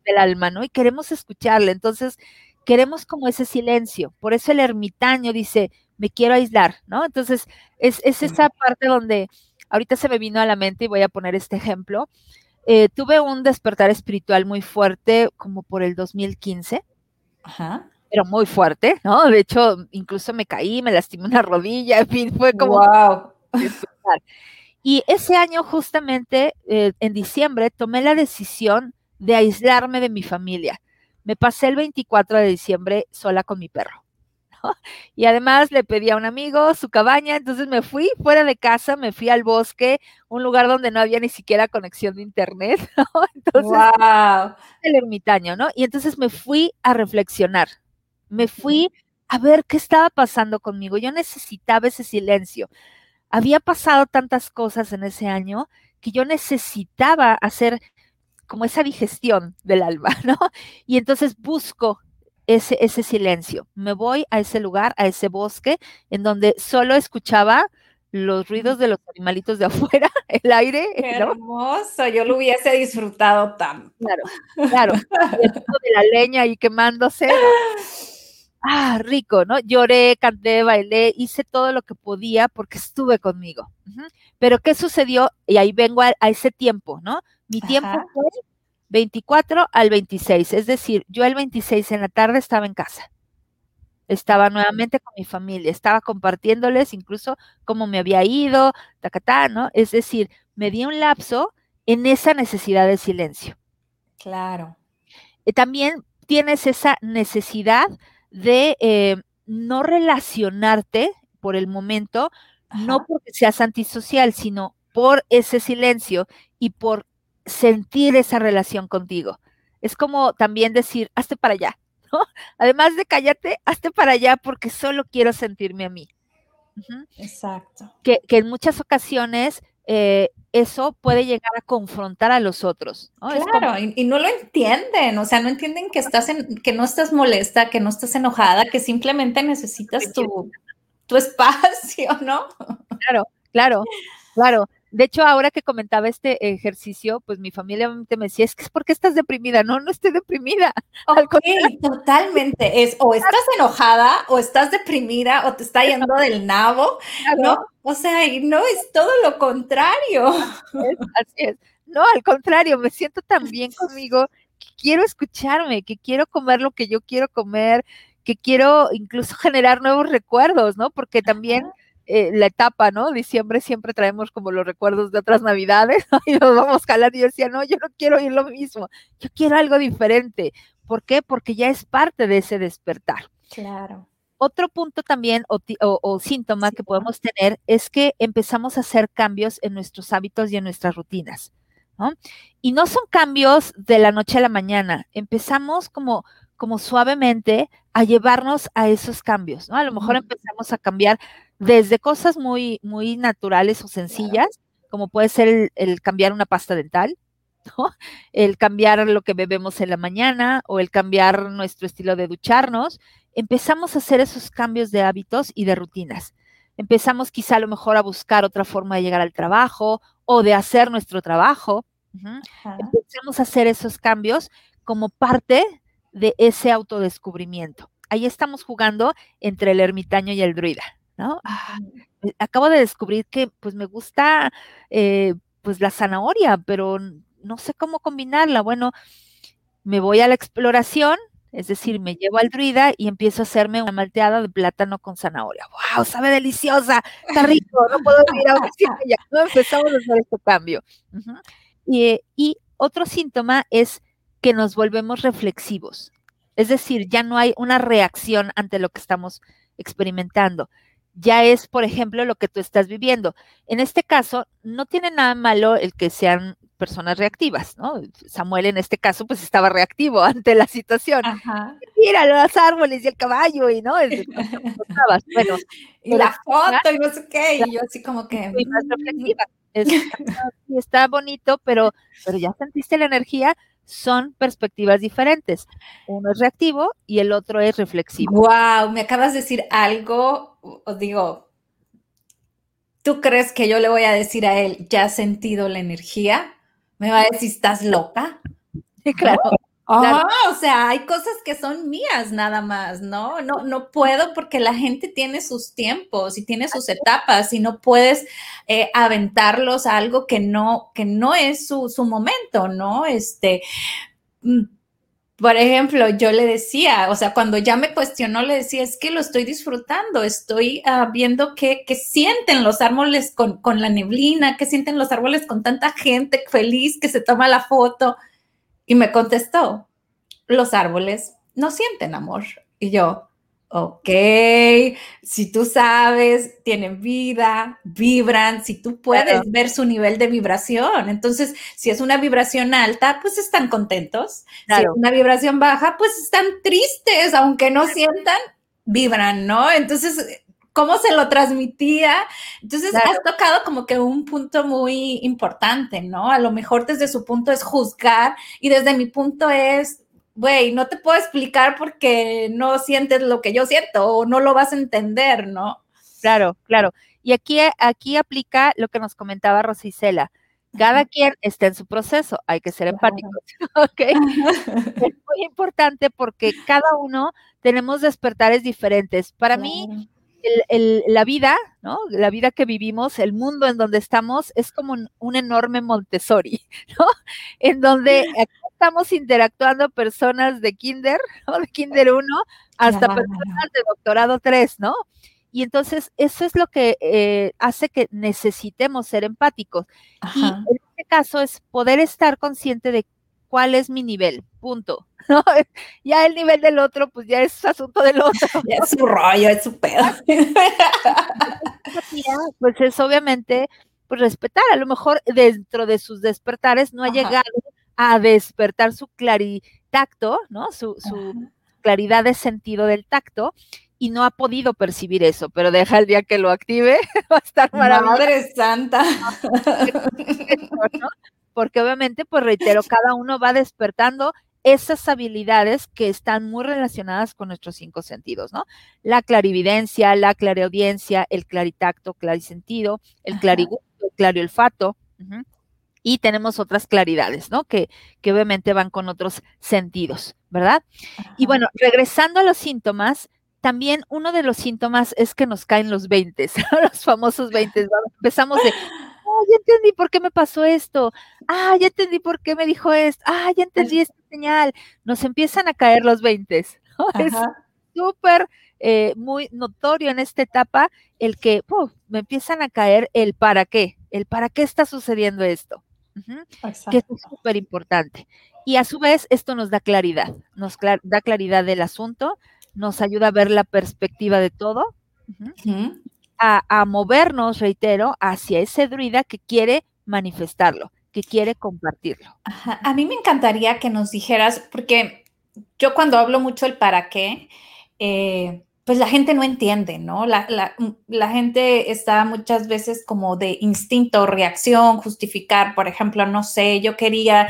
del alma, ¿no? Y queremos escucharle. Entonces, queremos como ese silencio. Por eso el ermitaño dice, me quiero aislar, ¿no? Entonces, es, esa parte donde ahorita se me vino a la mente y voy a poner este ejemplo. Eh, tuve un despertar espiritual muy fuerte como por el 2015. Ajá. Pero muy fuerte, ¿no? De hecho, incluso me caí, me lastimé una rodilla, en fin, fue como... ¡Wow! Y ese año, justamente eh, en diciembre, tomé la decisión de aislarme de mi familia. Me pasé el 24 de diciembre sola con mi perro. <laughs> Y además le pedí a un amigo su cabaña, entonces me fui fuera de casa, me fui al bosque, un lugar donde no había ni siquiera conexión de internet, <laughs> ¿no? Entonces, wow. el ermitaño, ¿no? Y entonces me fui a reflexionar, me fui a ver qué estaba pasando conmigo. Yo necesitaba ese silencio. Había pasado tantas cosas en ese año que yo necesitaba hacer como esa digestión del alma, <laughs> ¿no? Y entonces busco ese, ese silencio. Me voy a ese lugar, a ese bosque, en donde solo escuchaba los ruidos de los animalitos de <laughs> afuera, el aire. Qué hermoso, yo lo hubiese disfrutado tanto. Claro, claro. El de la leña ahí quemándose. Ah, rico, ¿no? Lloré, canté, bailé, hice todo lo que podía porque estuve conmigo. Pero ¿qué sucedió? Y ahí vengo a, ese tiempo, ¿no? Mi tiempo fue 24 al 26, es decir, yo el 26 en la tarde estaba en casa. Estaba nuevamente con mi familia, estaba compartiéndoles incluso cómo me había ido, tacatá, ¿no? Es decir, me di un lapso en esa necesidad de silencio. Claro. Y también tienes esa necesidad de eh, no relacionarte por el momento, no porque seas antisocial, sino por ese silencio y por sentir esa relación contigo. Es como también decir, hazte para allá, ¿no? <laughs> Además de cállate, hazte para allá porque solo quiero sentirme a mí. Exacto. Que, en muchas ocasiones eh, eso puede llegar a confrontar a los otros. Claro, y, no lo entienden, o sea, no entienden que estás en, que no estás molesta, que no estás enojada, que simplemente necesitas tu, tu espacio, ¿no? Claro, claro, claro. De hecho, ahora que comentaba este ejercicio, pues mi familia me decía, es que es porque estás deprimida. No, no estoy deprimida. <laughs> Ok, totalmente. Es o estás enojada, o estás deprimida, o te está yendo del nabo, ¿no? O sea, y no es todo lo contrario. así es. No, al contrario, me siento tan <laughs> bien conmigo que quiero escucharme, que quiero comer lo que yo quiero comer, que quiero incluso <laughs> generar nuevos recuerdos, ¿no? Porque también... Eh, la etapa, ¿no? Diciembre siempre traemos como los recuerdos de otras navidades <laughs> y nos vamos jalando. Y yo decía, no, yo no quiero ir lo mismo, yo quiero algo diferente. ¿Por qué? Porque ya es parte de ese despertar. Claro. Otro punto también o, síntoma que podemos tener es que empezamos a hacer cambios en nuestros hábitos y en nuestras rutinas. ¿no? Y no son cambios de la noche a la mañana. Empezamos como, como suavemente a llevarnos a esos cambios. ¿no? A lo mejor empezamos a cambiar desde cosas muy, muy naturales o sencillas, como puede ser el, cambiar una pasta dental, <laughs> el cambiar lo que bebemos en la mañana o el cambiar nuestro estilo de ducharnos, empezamos a hacer esos cambios de hábitos y de rutinas. Empezamos quizá a lo mejor a buscar otra forma de llegar al trabajo o de hacer nuestro trabajo. Empezamos a hacer esos cambios como parte de ese autodescubrimiento. Ahí estamos jugando entre el ermitaño y el druida. ¿No? Ah, eh, acabo de descubrir que pues me gusta eh, pues la zanahoria, pero no sé cómo combinarla. Bueno, me voy a la exploración, es decir, me llevo al druida y empiezo a hacerme una malteada de plátano con zanahoria. ¡Wow! Sabe deliciosa, está rico, no puedo ir a ya. ¿no? Empezamos a hacer este cambio. y, y, otro síntoma es que nos volvemos reflexivos. Es decir, ya no hay una reacción ante lo que estamos experimentando. Ya es, por ejemplo, lo que tú estás viviendo. En este caso, no tiene nada malo el que sean personas reactivas, ¿no? Samuel en este caso pues estaba reactivo <laughs> ante la situación. Mira los árboles y el caballo y no, <laughs> bueno, <laughs> y la foto y no sé qué, y yo así como que mm. está bonito, pero pero ya sentiste la energía, son perspectivas diferentes. Uno es reactivo y el otro es reflexivo. Wow, me acabas de decir algo, os digo, ¿tú crees que yo le voy a decir a él, ya has sentido la energía? Me va a decir, ¿estás loca? claro. o sea, hay cosas que son mías nada más, ¿no? No, no puedo porque la gente tiene sus tiempos y tiene sus etapas y no puedes eh, aventarlos a algo que no, que no es su, su momento, ¿no? Este, mm, por ejemplo, yo le decía, o sea, cuando ya me cuestionó, le decía, es que lo estoy disfrutando, estoy uh, viendo qué, sienten los árboles con, con, la neblina, qué sienten los árboles con tanta gente feliz que se toma la foto. Y me contestó, los árboles no sienten amor. Y yo, ok, si tú sabes, tienen vida, vibran, si tú puedes ver su nivel de vibración. Entonces, si es una vibración alta, pues están contentos. Si es una vibración baja, pues están tristes, aunque no sientan, vibran, ¿no? Entonces, ¿cómo se lo transmitía? Entonces, has tocado como que un punto muy importante, ¿no? A lo mejor desde su punto es juzgar y desde mi punto es güey, no te puedo explicar porque no sientes lo que yo siento o no lo vas a entender, ¿no? Claro, claro. Y aquí, aquí aplica lo que nos comentaba Rosicela. Cada quien está en su proceso, hay que ser empáticos, <laughs> ¿ok? <laughs> es muy importante porque cada uno tenemos despertares diferentes. Para mí, la vida, ¿no? La vida que vivimos, el mundo en donde estamos, es como un, enorme Montessori, <laughs> ¿no? En donde <laughs> estamos interactuando personas de kinder, ¿no? De kinder 1 hasta personas de doctorado 3, ¿no? Y entonces eso es lo que eh, hace que necesitemos ser empáticos. Y en este caso es poder estar consciente de cuál es mi nivel, punto. <laughs> ¿no? Ya el nivel del otro, pues ya es asunto del otro. <laughs> Ya es su rollo, es su pedo. <laughs> pues es obviamente pues respetar, a lo mejor dentro de sus despertares no ha llegado a despertar su claritacto, ¿no? Su, su claridad de sentido del tacto y no ha podido percibir eso, pero deja el día que lo active, va a estar maravilloso. Madre Santa. Porque obviamente, pues reitero, cada uno va despertando esas habilidades que están muy relacionadas con nuestros cinco sentidos, ¿no? La clarividencia, la clareaudiencia, el claritacto, clarisentido, el clarigusto, el clariolfato, y tenemos otras claridades, ¿no? Que, que, obviamente van con otros sentidos, ¿verdad? Y bueno, regresando a los síntomas, también uno de los síntomas es que nos caen los 20, <laughs> los famosos 20. Empezamos de, ah, ya entendí por qué me pasó esto, ah, ya entendí por qué me dijo esto, ah, ya entendí esta señal. Nos empiezan a caer los 20. <laughs> Es súper eh, muy notorio en esta etapa el que me empiezan a caer el para qué, el para qué está sucediendo esto. que es súper importante. Y a su vez, esto nos da claridad, nos da claridad del asunto, nos ayuda a ver la perspectiva de todo, a, movernos, reitero, hacia ese druida que quiere manifestarlo, que quiere compartirlo. A mí me encantaría que nos dijeras, porque yo cuando hablo mucho el para qué, eh, pues la gente no entiende, ¿no? La, gente está muchas veces como de instinto, reacción, justificar, por ejemplo, no sé, yo quería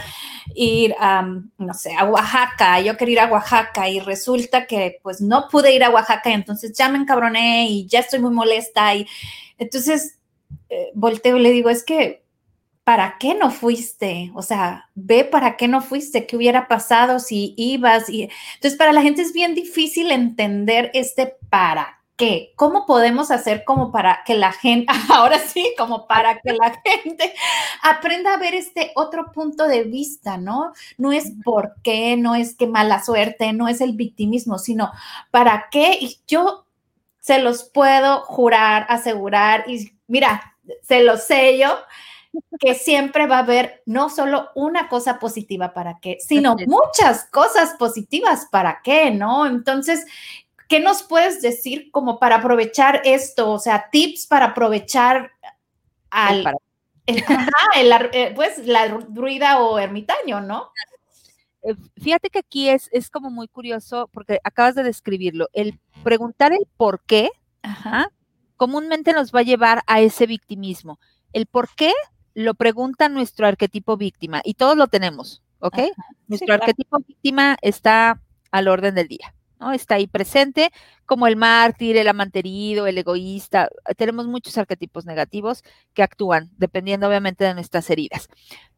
ir a, no sé, a Oaxaca, yo quería ir a Oaxaca y resulta que pues no pude ir a Oaxaca y entonces ya me encabroné y ya estoy muy molesta y entonces eh, volteo y le digo, es que ¿para qué no fuiste? O sea, ve para qué no fuiste, qué hubiera pasado si ibas. Y... Entonces, para la gente es bien difícil entender este para qué. ¿Cómo podemos hacer como para que la gente, <laughs> ahora sí, como para que la gente aprenda a ver este otro punto de vista, ¿no? No es por qué, no es que mala suerte, no es el victimismo, sino para qué. Y yo se los puedo jurar, asegurar, y mira, se los sello que siempre va a haber no solo una cosa positiva para qué, sino muchas cosas positivas para qué, ¿no? Entonces, ¿qué nos puedes decir como para aprovechar esto? O sea, tips para aprovechar al... Eh, pues la druida o ermitaño, ¿no? Eh, fíjate que aquí es, es como muy curioso porque acabas de describirlo. El preguntar el por qué comúnmente nos va a llevar a ese victimismo. El por qué lo pregunta nuestro arquetipo víctima y todos lo tenemos, ¿ok? nuestro arquetipo víctima está al orden del día. ¿no? Está ahí presente, como el mártir, el amanterido, el egoísta. Tenemos muchos arquetipos negativos que actúan, dependiendo obviamente de nuestras heridas.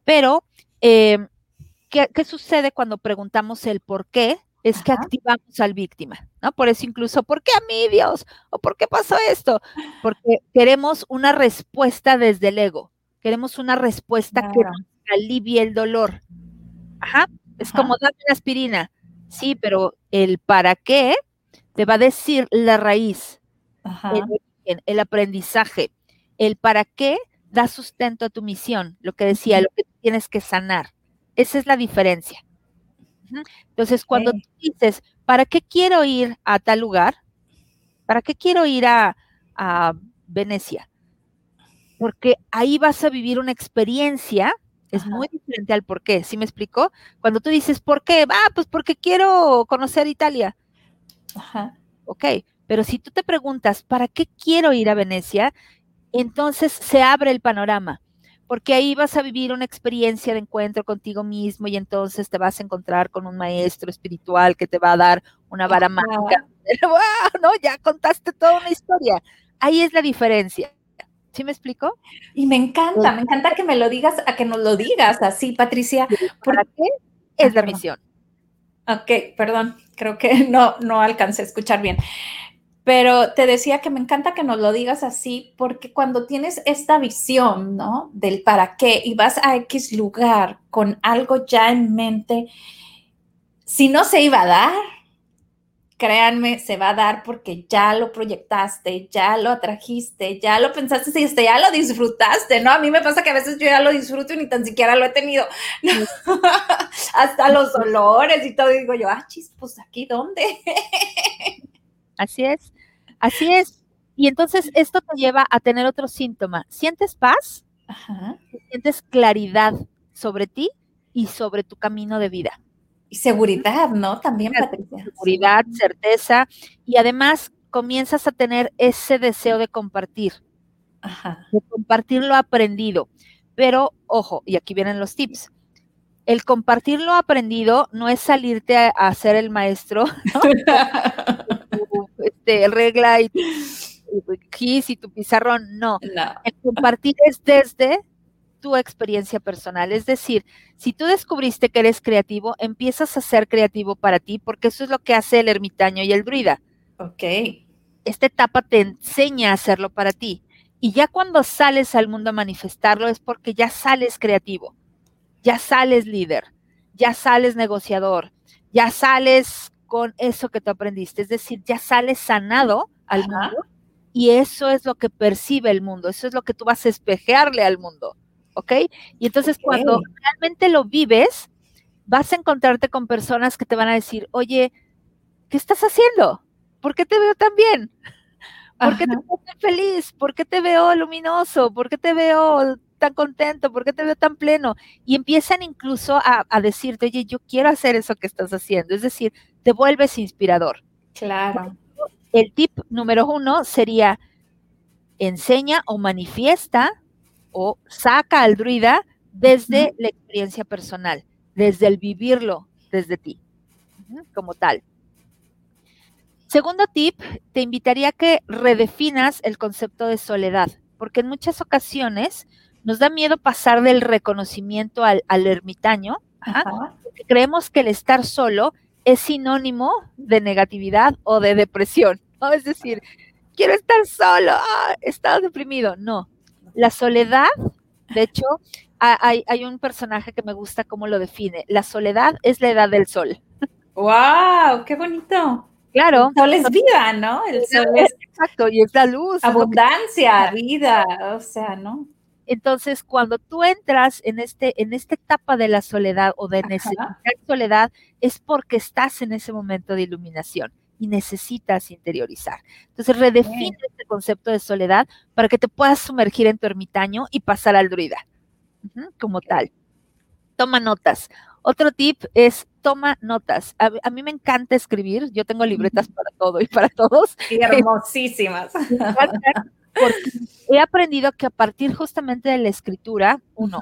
Pero, em, ¿qué, sucede cuando preguntamos el por qué? Es que activamos al víctima, ¿no? Por eso incluso, ¿por qué a mí, Dios? ¿O por qué pasó esto? Porque queremos una respuesta desde el ego. Queremos una respuesta que alivie el dolor. Ajá. Es como darme una aspirina. Sí, pero el para qué te va a decir la raíz, el, el, aprendizaje. El para qué da sustento a tu misión, lo que decía, lo que tienes que sanar. Esa es la diferencia. Entonces, cuando tú dices, ¿para qué quiero ir a tal lugar? ¿Para qué quiero ir a, a Venecia? Porque ahí vas a vivir una experiencia es muy diferente al por qué. ¿Sí me explico? Cuando tú dices, ¿por qué? Ah, pues porque quiero conocer Italia. Ajá. Ok, pero si tú te preguntas, ¿para qué quiero ir a Venecia? Entonces se abre el panorama, porque ahí vas a vivir una experiencia de encuentro contigo mismo y entonces te vas a encontrar con un maestro espiritual que te va a dar una vara mágica. <laughs> ¡Wow! No, ya contaste toda una historia. Ahí es la diferencia. ¿Sí me explico? Y me encanta, me encanta que me lo digas, a que nos lo digas así, Patricia. ¿Para qué es la misión? Ok, perdón, creo que <laughs> no, no alcancé a escuchar bien. Pero te decía que me encanta que nos lo digas así, porque cuando tienes esta visión, ¿no? Del para qué y vas a X lugar con algo ya en mente, si no se iba a dar, créanme, se va a dar porque ya lo proyectaste, ya lo atrajiste, ya lo pensaste y ya lo disfrutaste, ¿no? A mí me pasa que a veces yo ya lo disfruto y ni tan siquiera lo he tenido. <laughs> Hasta los olores y todo, y digo yo, ah, chis, pues aquí dónde. <laughs> así es, así es. Y entonces esto te lleva a tener otro síntoma. ¿Sientes paz? ¿Sientes claridad sobre ti y sobre tu camino de vida? Y seguridad, ¿no? También, Patricia. Seguridad, certeza. Y además comienzas a tener ese deseo de compartir. Ajá. De compartir lo aprendido. Pero, ojo, y aquí vienen los tips. El compartir lo aprendido no es salirte a, hacer el maestro, <laughs> <laughs> este, regla y, y, y tu pizarrón, no. no. El compartir es desde tu experiencia personal. Es decir, si tú descubriste que eres creativo, empiezas a ser creativo para ti, porque eso es lo que hace el ermitaño y el druida. Ok. Esta etapa te enseña a hacerlo para ti. Y ya cuando sales al mundo a manifestarlo es porque ya sales creativo, ya sales líder, ya sales negociador, ya sales con eso que tú aprendiste. Es decir, ya sales sanado al mundo y eso es lo que percibe el mundo, eso es lo que tú vas a espejearle al mundo. ¿Ok? Y entonces cuando realmente lo vives, vas a encontrarte con personas que te van a decir, oye, ¿qué estás haciendo? ¿Por qué te veo tan bien? ¿Por qué te veo tan feliz? ¿Por qué te veo luminoso? ¿Por qué te veo tan contento? ¿Por qué te veo tan pleno? Y empiezan incluso a, a decirte, oye, yo quiero hacer eso que estás haciendo. Es decir, te vuelves inspirador. Claro. El tip número uno sería, enseña o manifiesta o saca al druida desde la experiencia personal, desde el vivirlo desde ti, como tal. Segundo tip, te invitaría a que redefinas el concepto de soledad, porque en muchas ocasiones nos da miedo pasar del reconocimiento al, ermitaño, creemos que el estar solo es sinónimo de negatividad o de depresión, ¿no? Es decir, quiero estar solo, ah, he estado deprimido. No, la soledad, de hecho, hay, un personaje que me gusta cómo lo define. La soledad es la edad del sol. ¡Wow! ¡Qué bonito! Claro. El sol es vida, ¿no? El sol es. Exacto, y es la luz. Abundancia, vida, o sea, ¿no? Entonces, cuando tú entras en, este, en esta etapa de la soledad o de necesitar soledad, es porque estás en ese momento de iluminación y necesitas interiorizar. Entonces, redefine este concepto de soledad para que te puedas sumergir en tu ermitaño y pasar al druida como tal. Toma notas. Otro tip es toma notas. A, mí me encanta escribir. Yo tengo libretas para todo y para todos. hermosísimas. <laughs> Porque he aprendido que a partir justamente de la escritura, uno,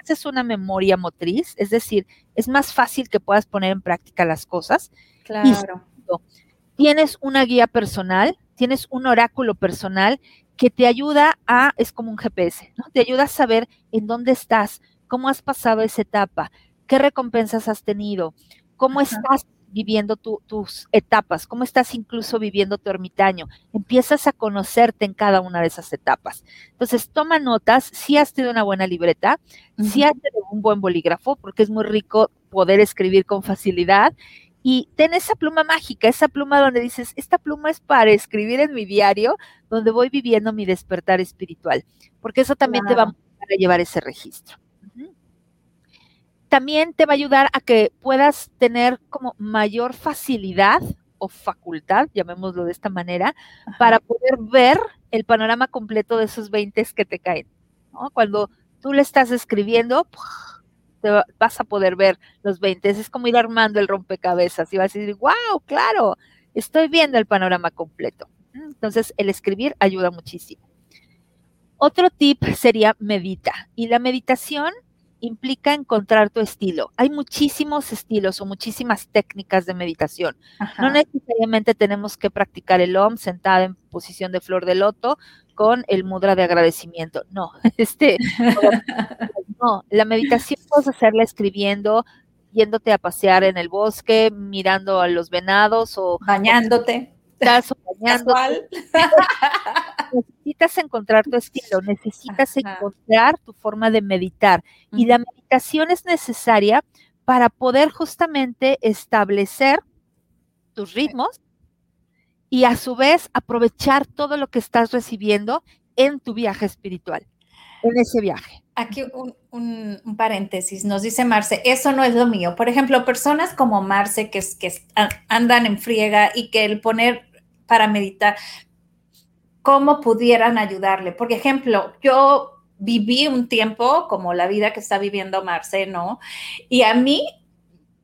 haces una memoria motriz, es decir, es más fácil que puedas poner en práctica las cosas. Claro. Tienes una guía personal, tienes un oráculo personal que te ayuda a, es como un GPS, ¿no? Te ayuda a saber en dónde estás, cómo has pasado esa etapa, qué recompensas has tenido, cómo estás viviendo tus etapas, cómo estás incluso viviendo tu ermitaño. Empiezas a conocerte en cada una de esas etapas. Entonces, toma notas, si has tenido una buena libreta, si has tenido un buen bolígrafo, porque es muy rico poder escribir con facilidad. Y ten esa pluma mágica, esa pluma donde dices, esta pluma es para escribir en mi diario, donde voy viviendo mi despertar espiritual, porque eso también te va a llevar ese registro. También te va a ayudar a que puedas tener como mayor facilidad o facultad, llamémoslo de esta manera, para poder ver el panorama completo de esos 20 que te caen. Cuando tú le estás escribiendo, te vas a poder ver los 20. Es como ir armando el rompecabezas y vas a decir, wow, claro, estoy viendo el panorama completo. Entonces, el escribir ayuda muchísimo. Otro tip sería medita. Y la meditación implica encontrar tu estilo. Hay muchísimos estilos o muchísimas técnicas de meditación. No necesariamente tenemos que practicar el OM sentada en posición de flor de loto con el mudra de agradecimiento. No, <laughs> este, no, la meditación puedes hacerla escribiendo, yéndote a pasear en el bosque, mirando a los venados o bañándote. Estás bañándote. <laughs> necesitas encontrar tu estilo, necesitas encontrar tu forma de meditar. Y la meditación es necesaria para poder justamente establecer tus ritmos y a su vez aprovechar todo lo que estás recibiendo en tu viaje espiritual, en ese viaje. Aquí un, paréntesis, nos dice Marce, eso no es lo mío. Por ejemplo, personas como Marce que, que andan en friega y que el poner para meditar, cómo pudieran ayudarle. Por ejemplo, yo viví un tiempo como la vida que está viviendo Marce, ¿no? Y a mí,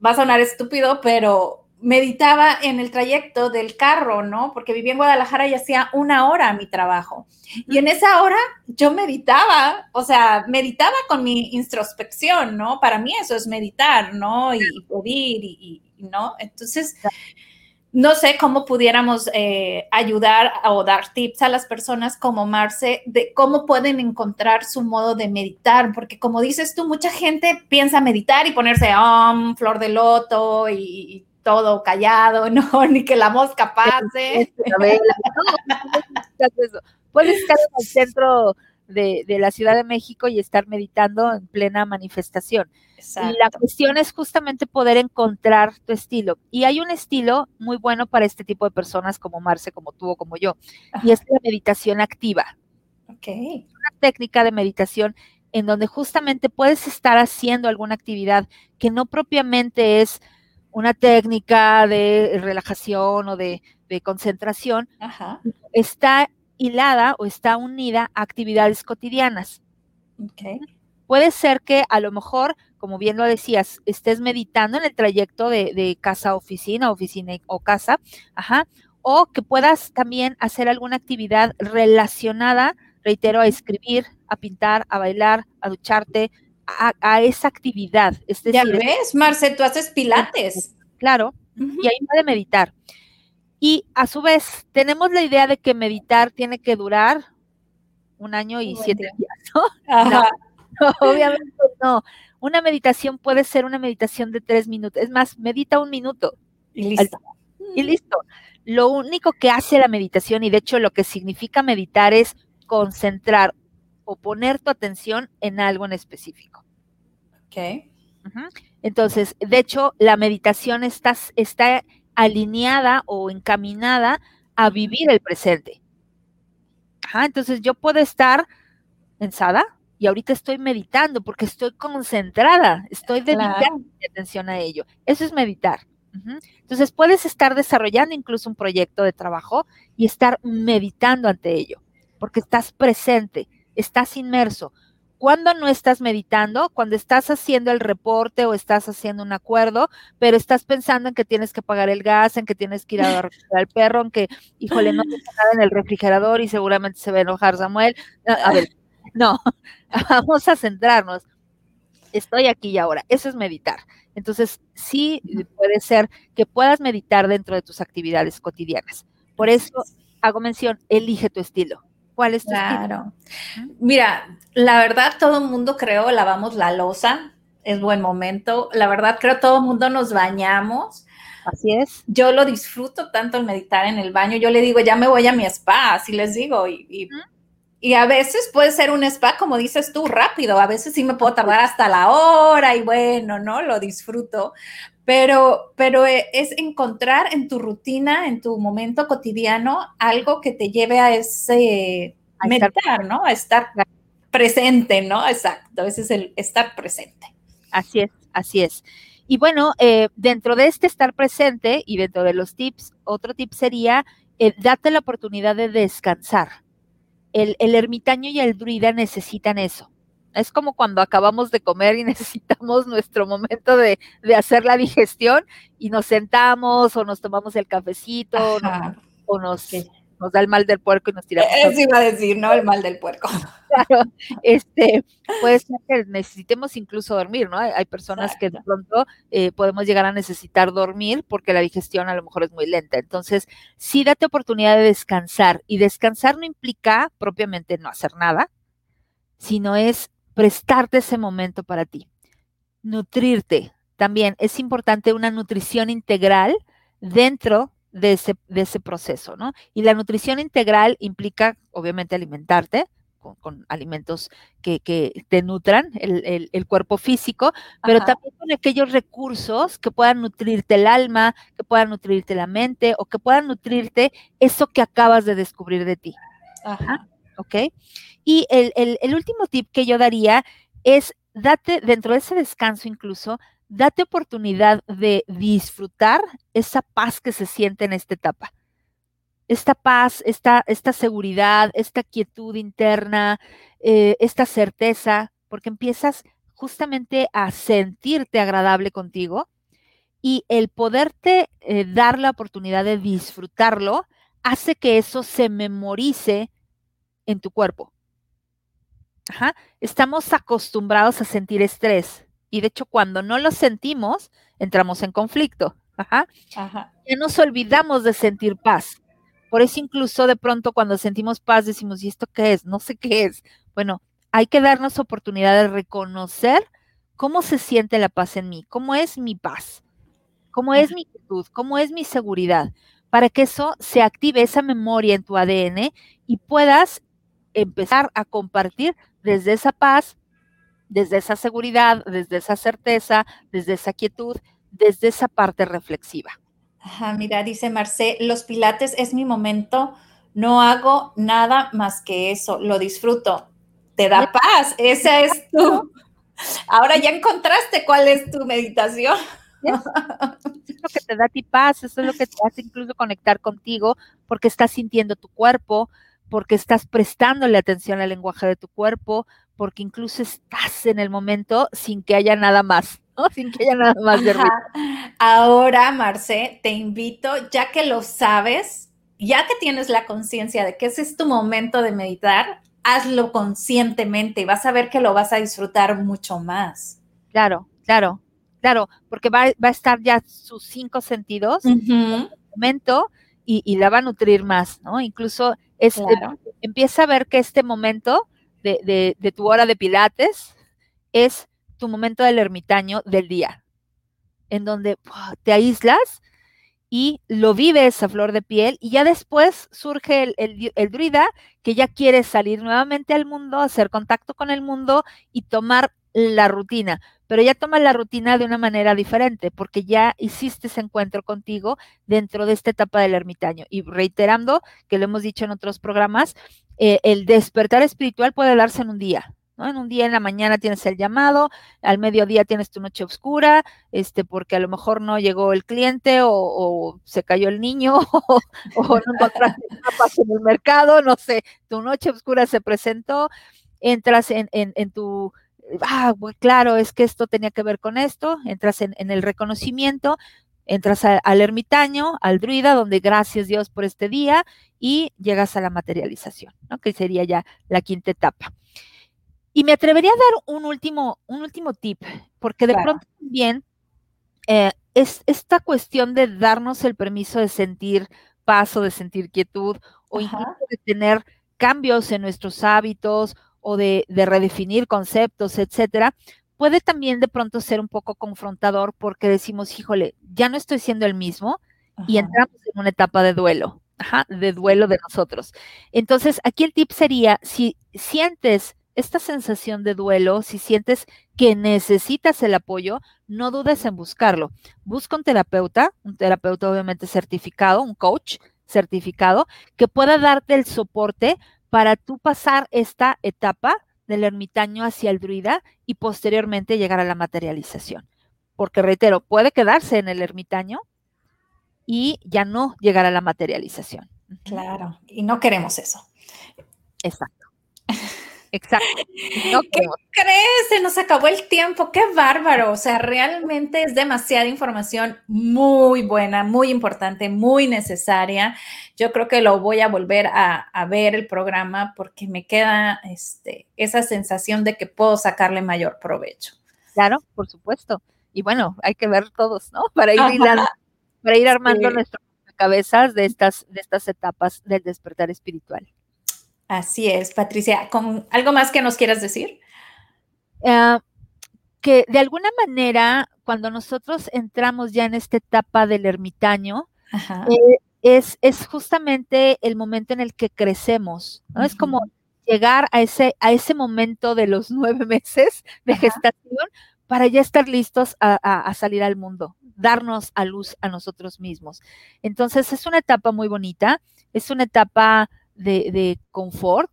va a sonar estúpido, pero meditaba en el trayecto del carro, ¿no? Porque vivía en Guadalajara y hacía una hora mi trabajo. Y en esa hora yo meditaba, o sea, meditaba con mi introspección, ¿no? Para mí eso es meditar, ¿no? Y, pedir, y, ¿no? Entonces, no sé cómo pudiéramos eh, ayudar o dar tips a las personas como Marce de cómo pueden encontrar su modo de meditar, porque como dices tú, mucha gente piensa meditar y ponerse um, flor de loto y, todo callado, <laughs> no, ni que la mosca pase. <laughs> Puedes estar en el centro de, la Ciudad de México y estar meditando en plena manifestación. Y la cuestión es justamente poder encontrar tu estilo. Y hay un estilo muy bueno para este tipo de personas como Marce, como tú o como yo, y es la meditación activa. Okay. Una técnica de meditación en donde justamente puedes estar haciendo alguna actividad que no propiamente es una técnica de relajación o de, concentración, está hilada o está unida a actividades cotidianas. Okay. Puede ser que a lo mejor, como bien lo decías, estés meditando en el trayecto de, casa a oficina, oficina o casa, ajá, o que puedas también hacer alguna actividad relacionada, reitero, a escribir, a pintar, a bailar, a ducharte, a, esa actividad. ya ves, Marce, tú haces pilates. Claro, y ahí puede meditar. Y a su vez, tenemos la idea de que meditar tiene que durar un año y siete días, <laughs> ¿no? obviamente no. Una meditación puede ser una meditación de tres minutos. Es más, medita un minuto. Y listo. Y listo. Lo único que hace la meditación, y de hecho lo que significa meditar es concentrar o poner tu atención en algo en específico. Ok. Entonces, de hecho, la meditación está, está alineada o encaminada a vivir el presente. entonces yo puedo estar en Sada, y ahorita estoy meditando porque estoy concentrada, estoy dedicando mi atención a ello. Eso es meditar. Entonces puedes estar desarrollando incluso un proyecto de trabajo y estar meditando ante ello, porque estás presente, estás inmerso. Cuando no estás meditando, cuando estás haciendo el reporte o estás haciendo un acuerdo, pero estás pensando en que tienes que pagar el gas, en que tienes que ir a <laughs> recoger al perro, en que, híjole, no está nada en el refrigerador y seguramente se va a enojar Samuel. A ver, no, <laughs> vamos a centrarnos. Estoy aquí y ahora. Eso es meditar. Entonces, sí puede ser que puedas meditar dentro de tus actividades cotidianas. Por eso hago mención, elige tu estilo. ¿Cuál es tu claro. estilo? Mira, la verdad, todo el mundo creo lavamos la losa, es buen momento. La verdad, creo todo el mundo nos bañamos. Así es. Yo lo disfruto tanto el meditar en el baño. Yo le digo, ya me voy a mi spa, así les digo, y y a veces puede ser un spa, como dices tú, rápido. A veces sí me puedo tardar hasta la hora y bueno, ¿no? Lo disfruto. Pero, pero e, es encontrar en tu rutina, en tu momento cotidiano, algo que te lleve a ese meditar, ¿no? A estar presente, ¿no? Exacto. Ese es el estar presente. Así es, así es. Y bueno, eh, dentro de este estar presente y dentro de los tips, otro tip sería eh, date la oportunidad de descansar el, ermitaño y el druida necesitan eso. Es como cuando acabamos de comer y <laughs> necesitamos nuestro momento de, hacer la digestión y nos sentamos o nos tomamos el cafecito o nos, nos da el mal del puerco y nos tiramos. Eso iba a decir, ¿no? El mal del puerco. <laughs> Claro, este, puede ser que necesitemos incluso dormir, ¿no? Hay, personas que de pronto eh, podemos llegar a necesitar dormir porque la digestión a lo mejor es muy lenta. Entonces, sí date oportunidad de descansar y descansar no implica propiamente no hacer nada, sino es prestarte ese momento para ti. Nutrirte. También es importante una nutrición integral dentro de ese, de ese proceso, ¿no? Y la nutrición integral implica, obviamente, alimentarte, con, alimentos que, te nutran el, cuerpo físico, pero también con aquellos recursos que puedan nutrirte el alma, que puedan nutrirte la mente o que puedan nutrirte eso que acabas de descubrir de ti. Ajá. ¿Ok? Y el, el último tip que yo daría es date, dentro de ese descanso incluso, date oportunidad de disfrutar esa paz que se siente en esta etapa. Esta paz, esta, esta seguridad, esta quietud interna, eh, esta certeza, porque empiezas justamente a sentirte agradable contigo y el poderte eh, dar la oportunidad de disfrutarlo hace que eso se memorice en tu cuerpo. Estamos acostumbrados a sentir estrés, y de hecho cuando no lo sentimos, entramos en conflicto. Ajá. Y nos olvidamos de sentir paz. Por eso incluso de pronto cuando sentimos paz decimos, ¿y esto qué es? No sé qué es. Bueno, hay que darnos oportunidad de reconocer cómo se siente la paz en mí, cómo es mi paz, cómo es mi quietud, cómo es mi seguridad, para que eso se active esa memoria en tu ADN y puedas empezar a compartir desde esa paz desde esa seguridad, desde esa certeza, desde esa quietud, desde esa parte reflexiva. Ajá, mira, dice Marcé, los pilates es mi momento, no hago nada más que eso, lo disfruto, te da paz, esa es <laughs> tu. Ahora ya encontraste cuál es tu meditación. Eso es lo que te da a ti paz, eso es lo que te hace incluso conectar contigo, porque estás sintiendo tu cuerpo, porque estás prestándole atención al lenguaje de tu cuerpo, porque incluso estás en el momento sin que haya nada más, <laughs> ¿no? Sin que haya nada más de ruido. Ahora, Marce, te invito, ya que lo sabes, ya que tienes la conciencia de que ese es tu momento de meditar, hazlo conscientemente y vas a ver que lo vas a disfrutar mucho más. Claro, claro, claro, porque va, a estar ya sus cinco sentidos en el momento y, la va a nutrir más, ¿no? Incluso es, em, empieza a ver que este momento de, tu hora de pilates es tu momento del ermitaño del día, en donde te aíslas y lo vives a flor de piel y ya después surge el, el, druida que ya quiere salir nuevamente al mundo, hacer contacto con el mundo y tomar la rutina, pero ya toma la rutina de una manera diferente porque ya hiciste ese encuentro contigo dentro de esta etapa del ermitaño. Y reiterando que lo hemos dicho en otros programas, eh, el despertar espiritual puede darse en un día, ¿no? En un día en la mañana tienes el llamado, al mediodía tienes tu noche oscura, este, porque a lo mejor no llegó el cliente o, se cayó el niño <laughs> o, no encontraste <laughs> papas en el mercado, no sé, tu noche oscura se presentó, entras en, en, tu, ah, claro, es que esto tenía que ver con esto, entras en, en el reconocimiento, entras al ermitaño, al druida, donde gracias Dios por este día, y llegas a la materialización, ¿no? que sería ya la quinta etapa. Y me atrevería a dar un último, un último tip, porque de pronto también eh, es esta cuestión de darnos el permiso de sentir paz o de sentir quietud, o incluso de tener cambios en nuestros hábitos o de, de redefinir conceptos, etcétera, puede también de pronto ser un poco confrontador porque decimos, híjole, ya no estoy siendo el mismo y entramos en una etapa de duelo, de duelo de nosotros. Entonces, aquí el tip sería, si sientes esta sensación de duelo, si sientes que necesitas el apoyo, no dudes en buscarlo. Busca un terapeuta, un terapeuta obviamente certificado, un coach certificado, que pueda darte el soporte para tú pasar esta etapa del ermitaño hacia el druida y posteriormente llegar a la materialización. Porque reitero, puede quedarse en el ermitaño y ya no llegar a la materialización. Claro, y no queremos eso. Exacto. Exacto. ¿Qué crees? Se nos acabó el tiempo. Qué bárbaro. O sea, realmente es demasiada información muy buena, muy importante, muy necesaria. Yo creo que lo voy a volver a, ver el programa porque me queda este, esa sensación de que puedo sacarle mayor provecho. Claro, por supuesto. Y bueno, hay que ver todos, ¿no? Para ir, para ir armando nuestras cabezas de estas, de estas etapas del despertar espiritual. Así es, Patricia. ¿Con algo más que nos quieras decir? Ah, que de alguna manera, cuando nosotros entramos ya en esta etapa del ermitaño, eh, es, es, justamente el momento en el que crecemos, ¿no? Es como llegar a ese, a ese momento de los nueve meses de gestación para ya estar listos a, a, salir al mundo, darnos a luz a nosotros mismos. Entonces, es una etapa muy bonita, es una etapa de, confort,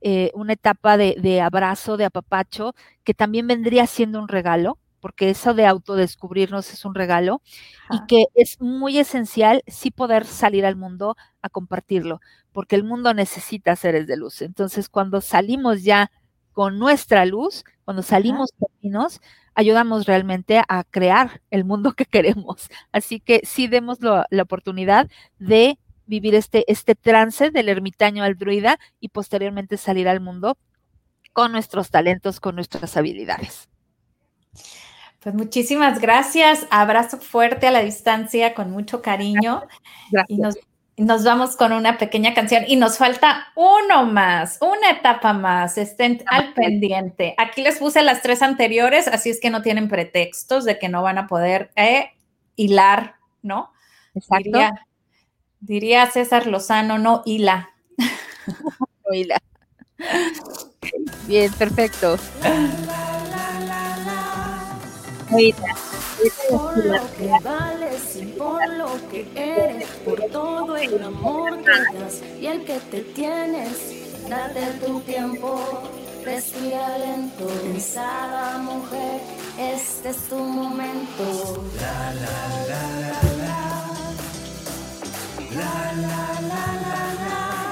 eh, una etapa de, abrazo, de apapacho, que también vendría siendo un regalo, porque eso de autodescubrirnos es un regalo y que es muy esencial sí poder salir al mundo a compartirlo, porque el mundo necesita seres de luz. Entonces, cuando salimos ya con nuestra luz, cuando salimos caminos, ayudamos realmente a crear el mundo que <laughs> queremos. Así que sí demos la oportunidad de vivir este, este trance del ermitaño al druida y posteriormente salir al mundo con nuestros talentos, con nuestras habilidades. Pues muchísimas gracias. Abrazo fuerte a la distancia con mucho cariño. Y nos, nos, vamos con una pequeña canción y nos falta uno más, una etapa más. Estén al pendiente. Aquí les puse las tres anteriores, así es que no tienen pretextos de que no van a poder eh, hilar, ¿no? Exacto. Diría César Lozano, no hila. <laughs> no hila. Bien, perfecto. Hila. Por lo que vales y por lo que eres, por todo el amor que das y el que te tienes, date tu tiempo, respira lento, pensada mujer, este es tu momento. La, la, la, la, la la la la la.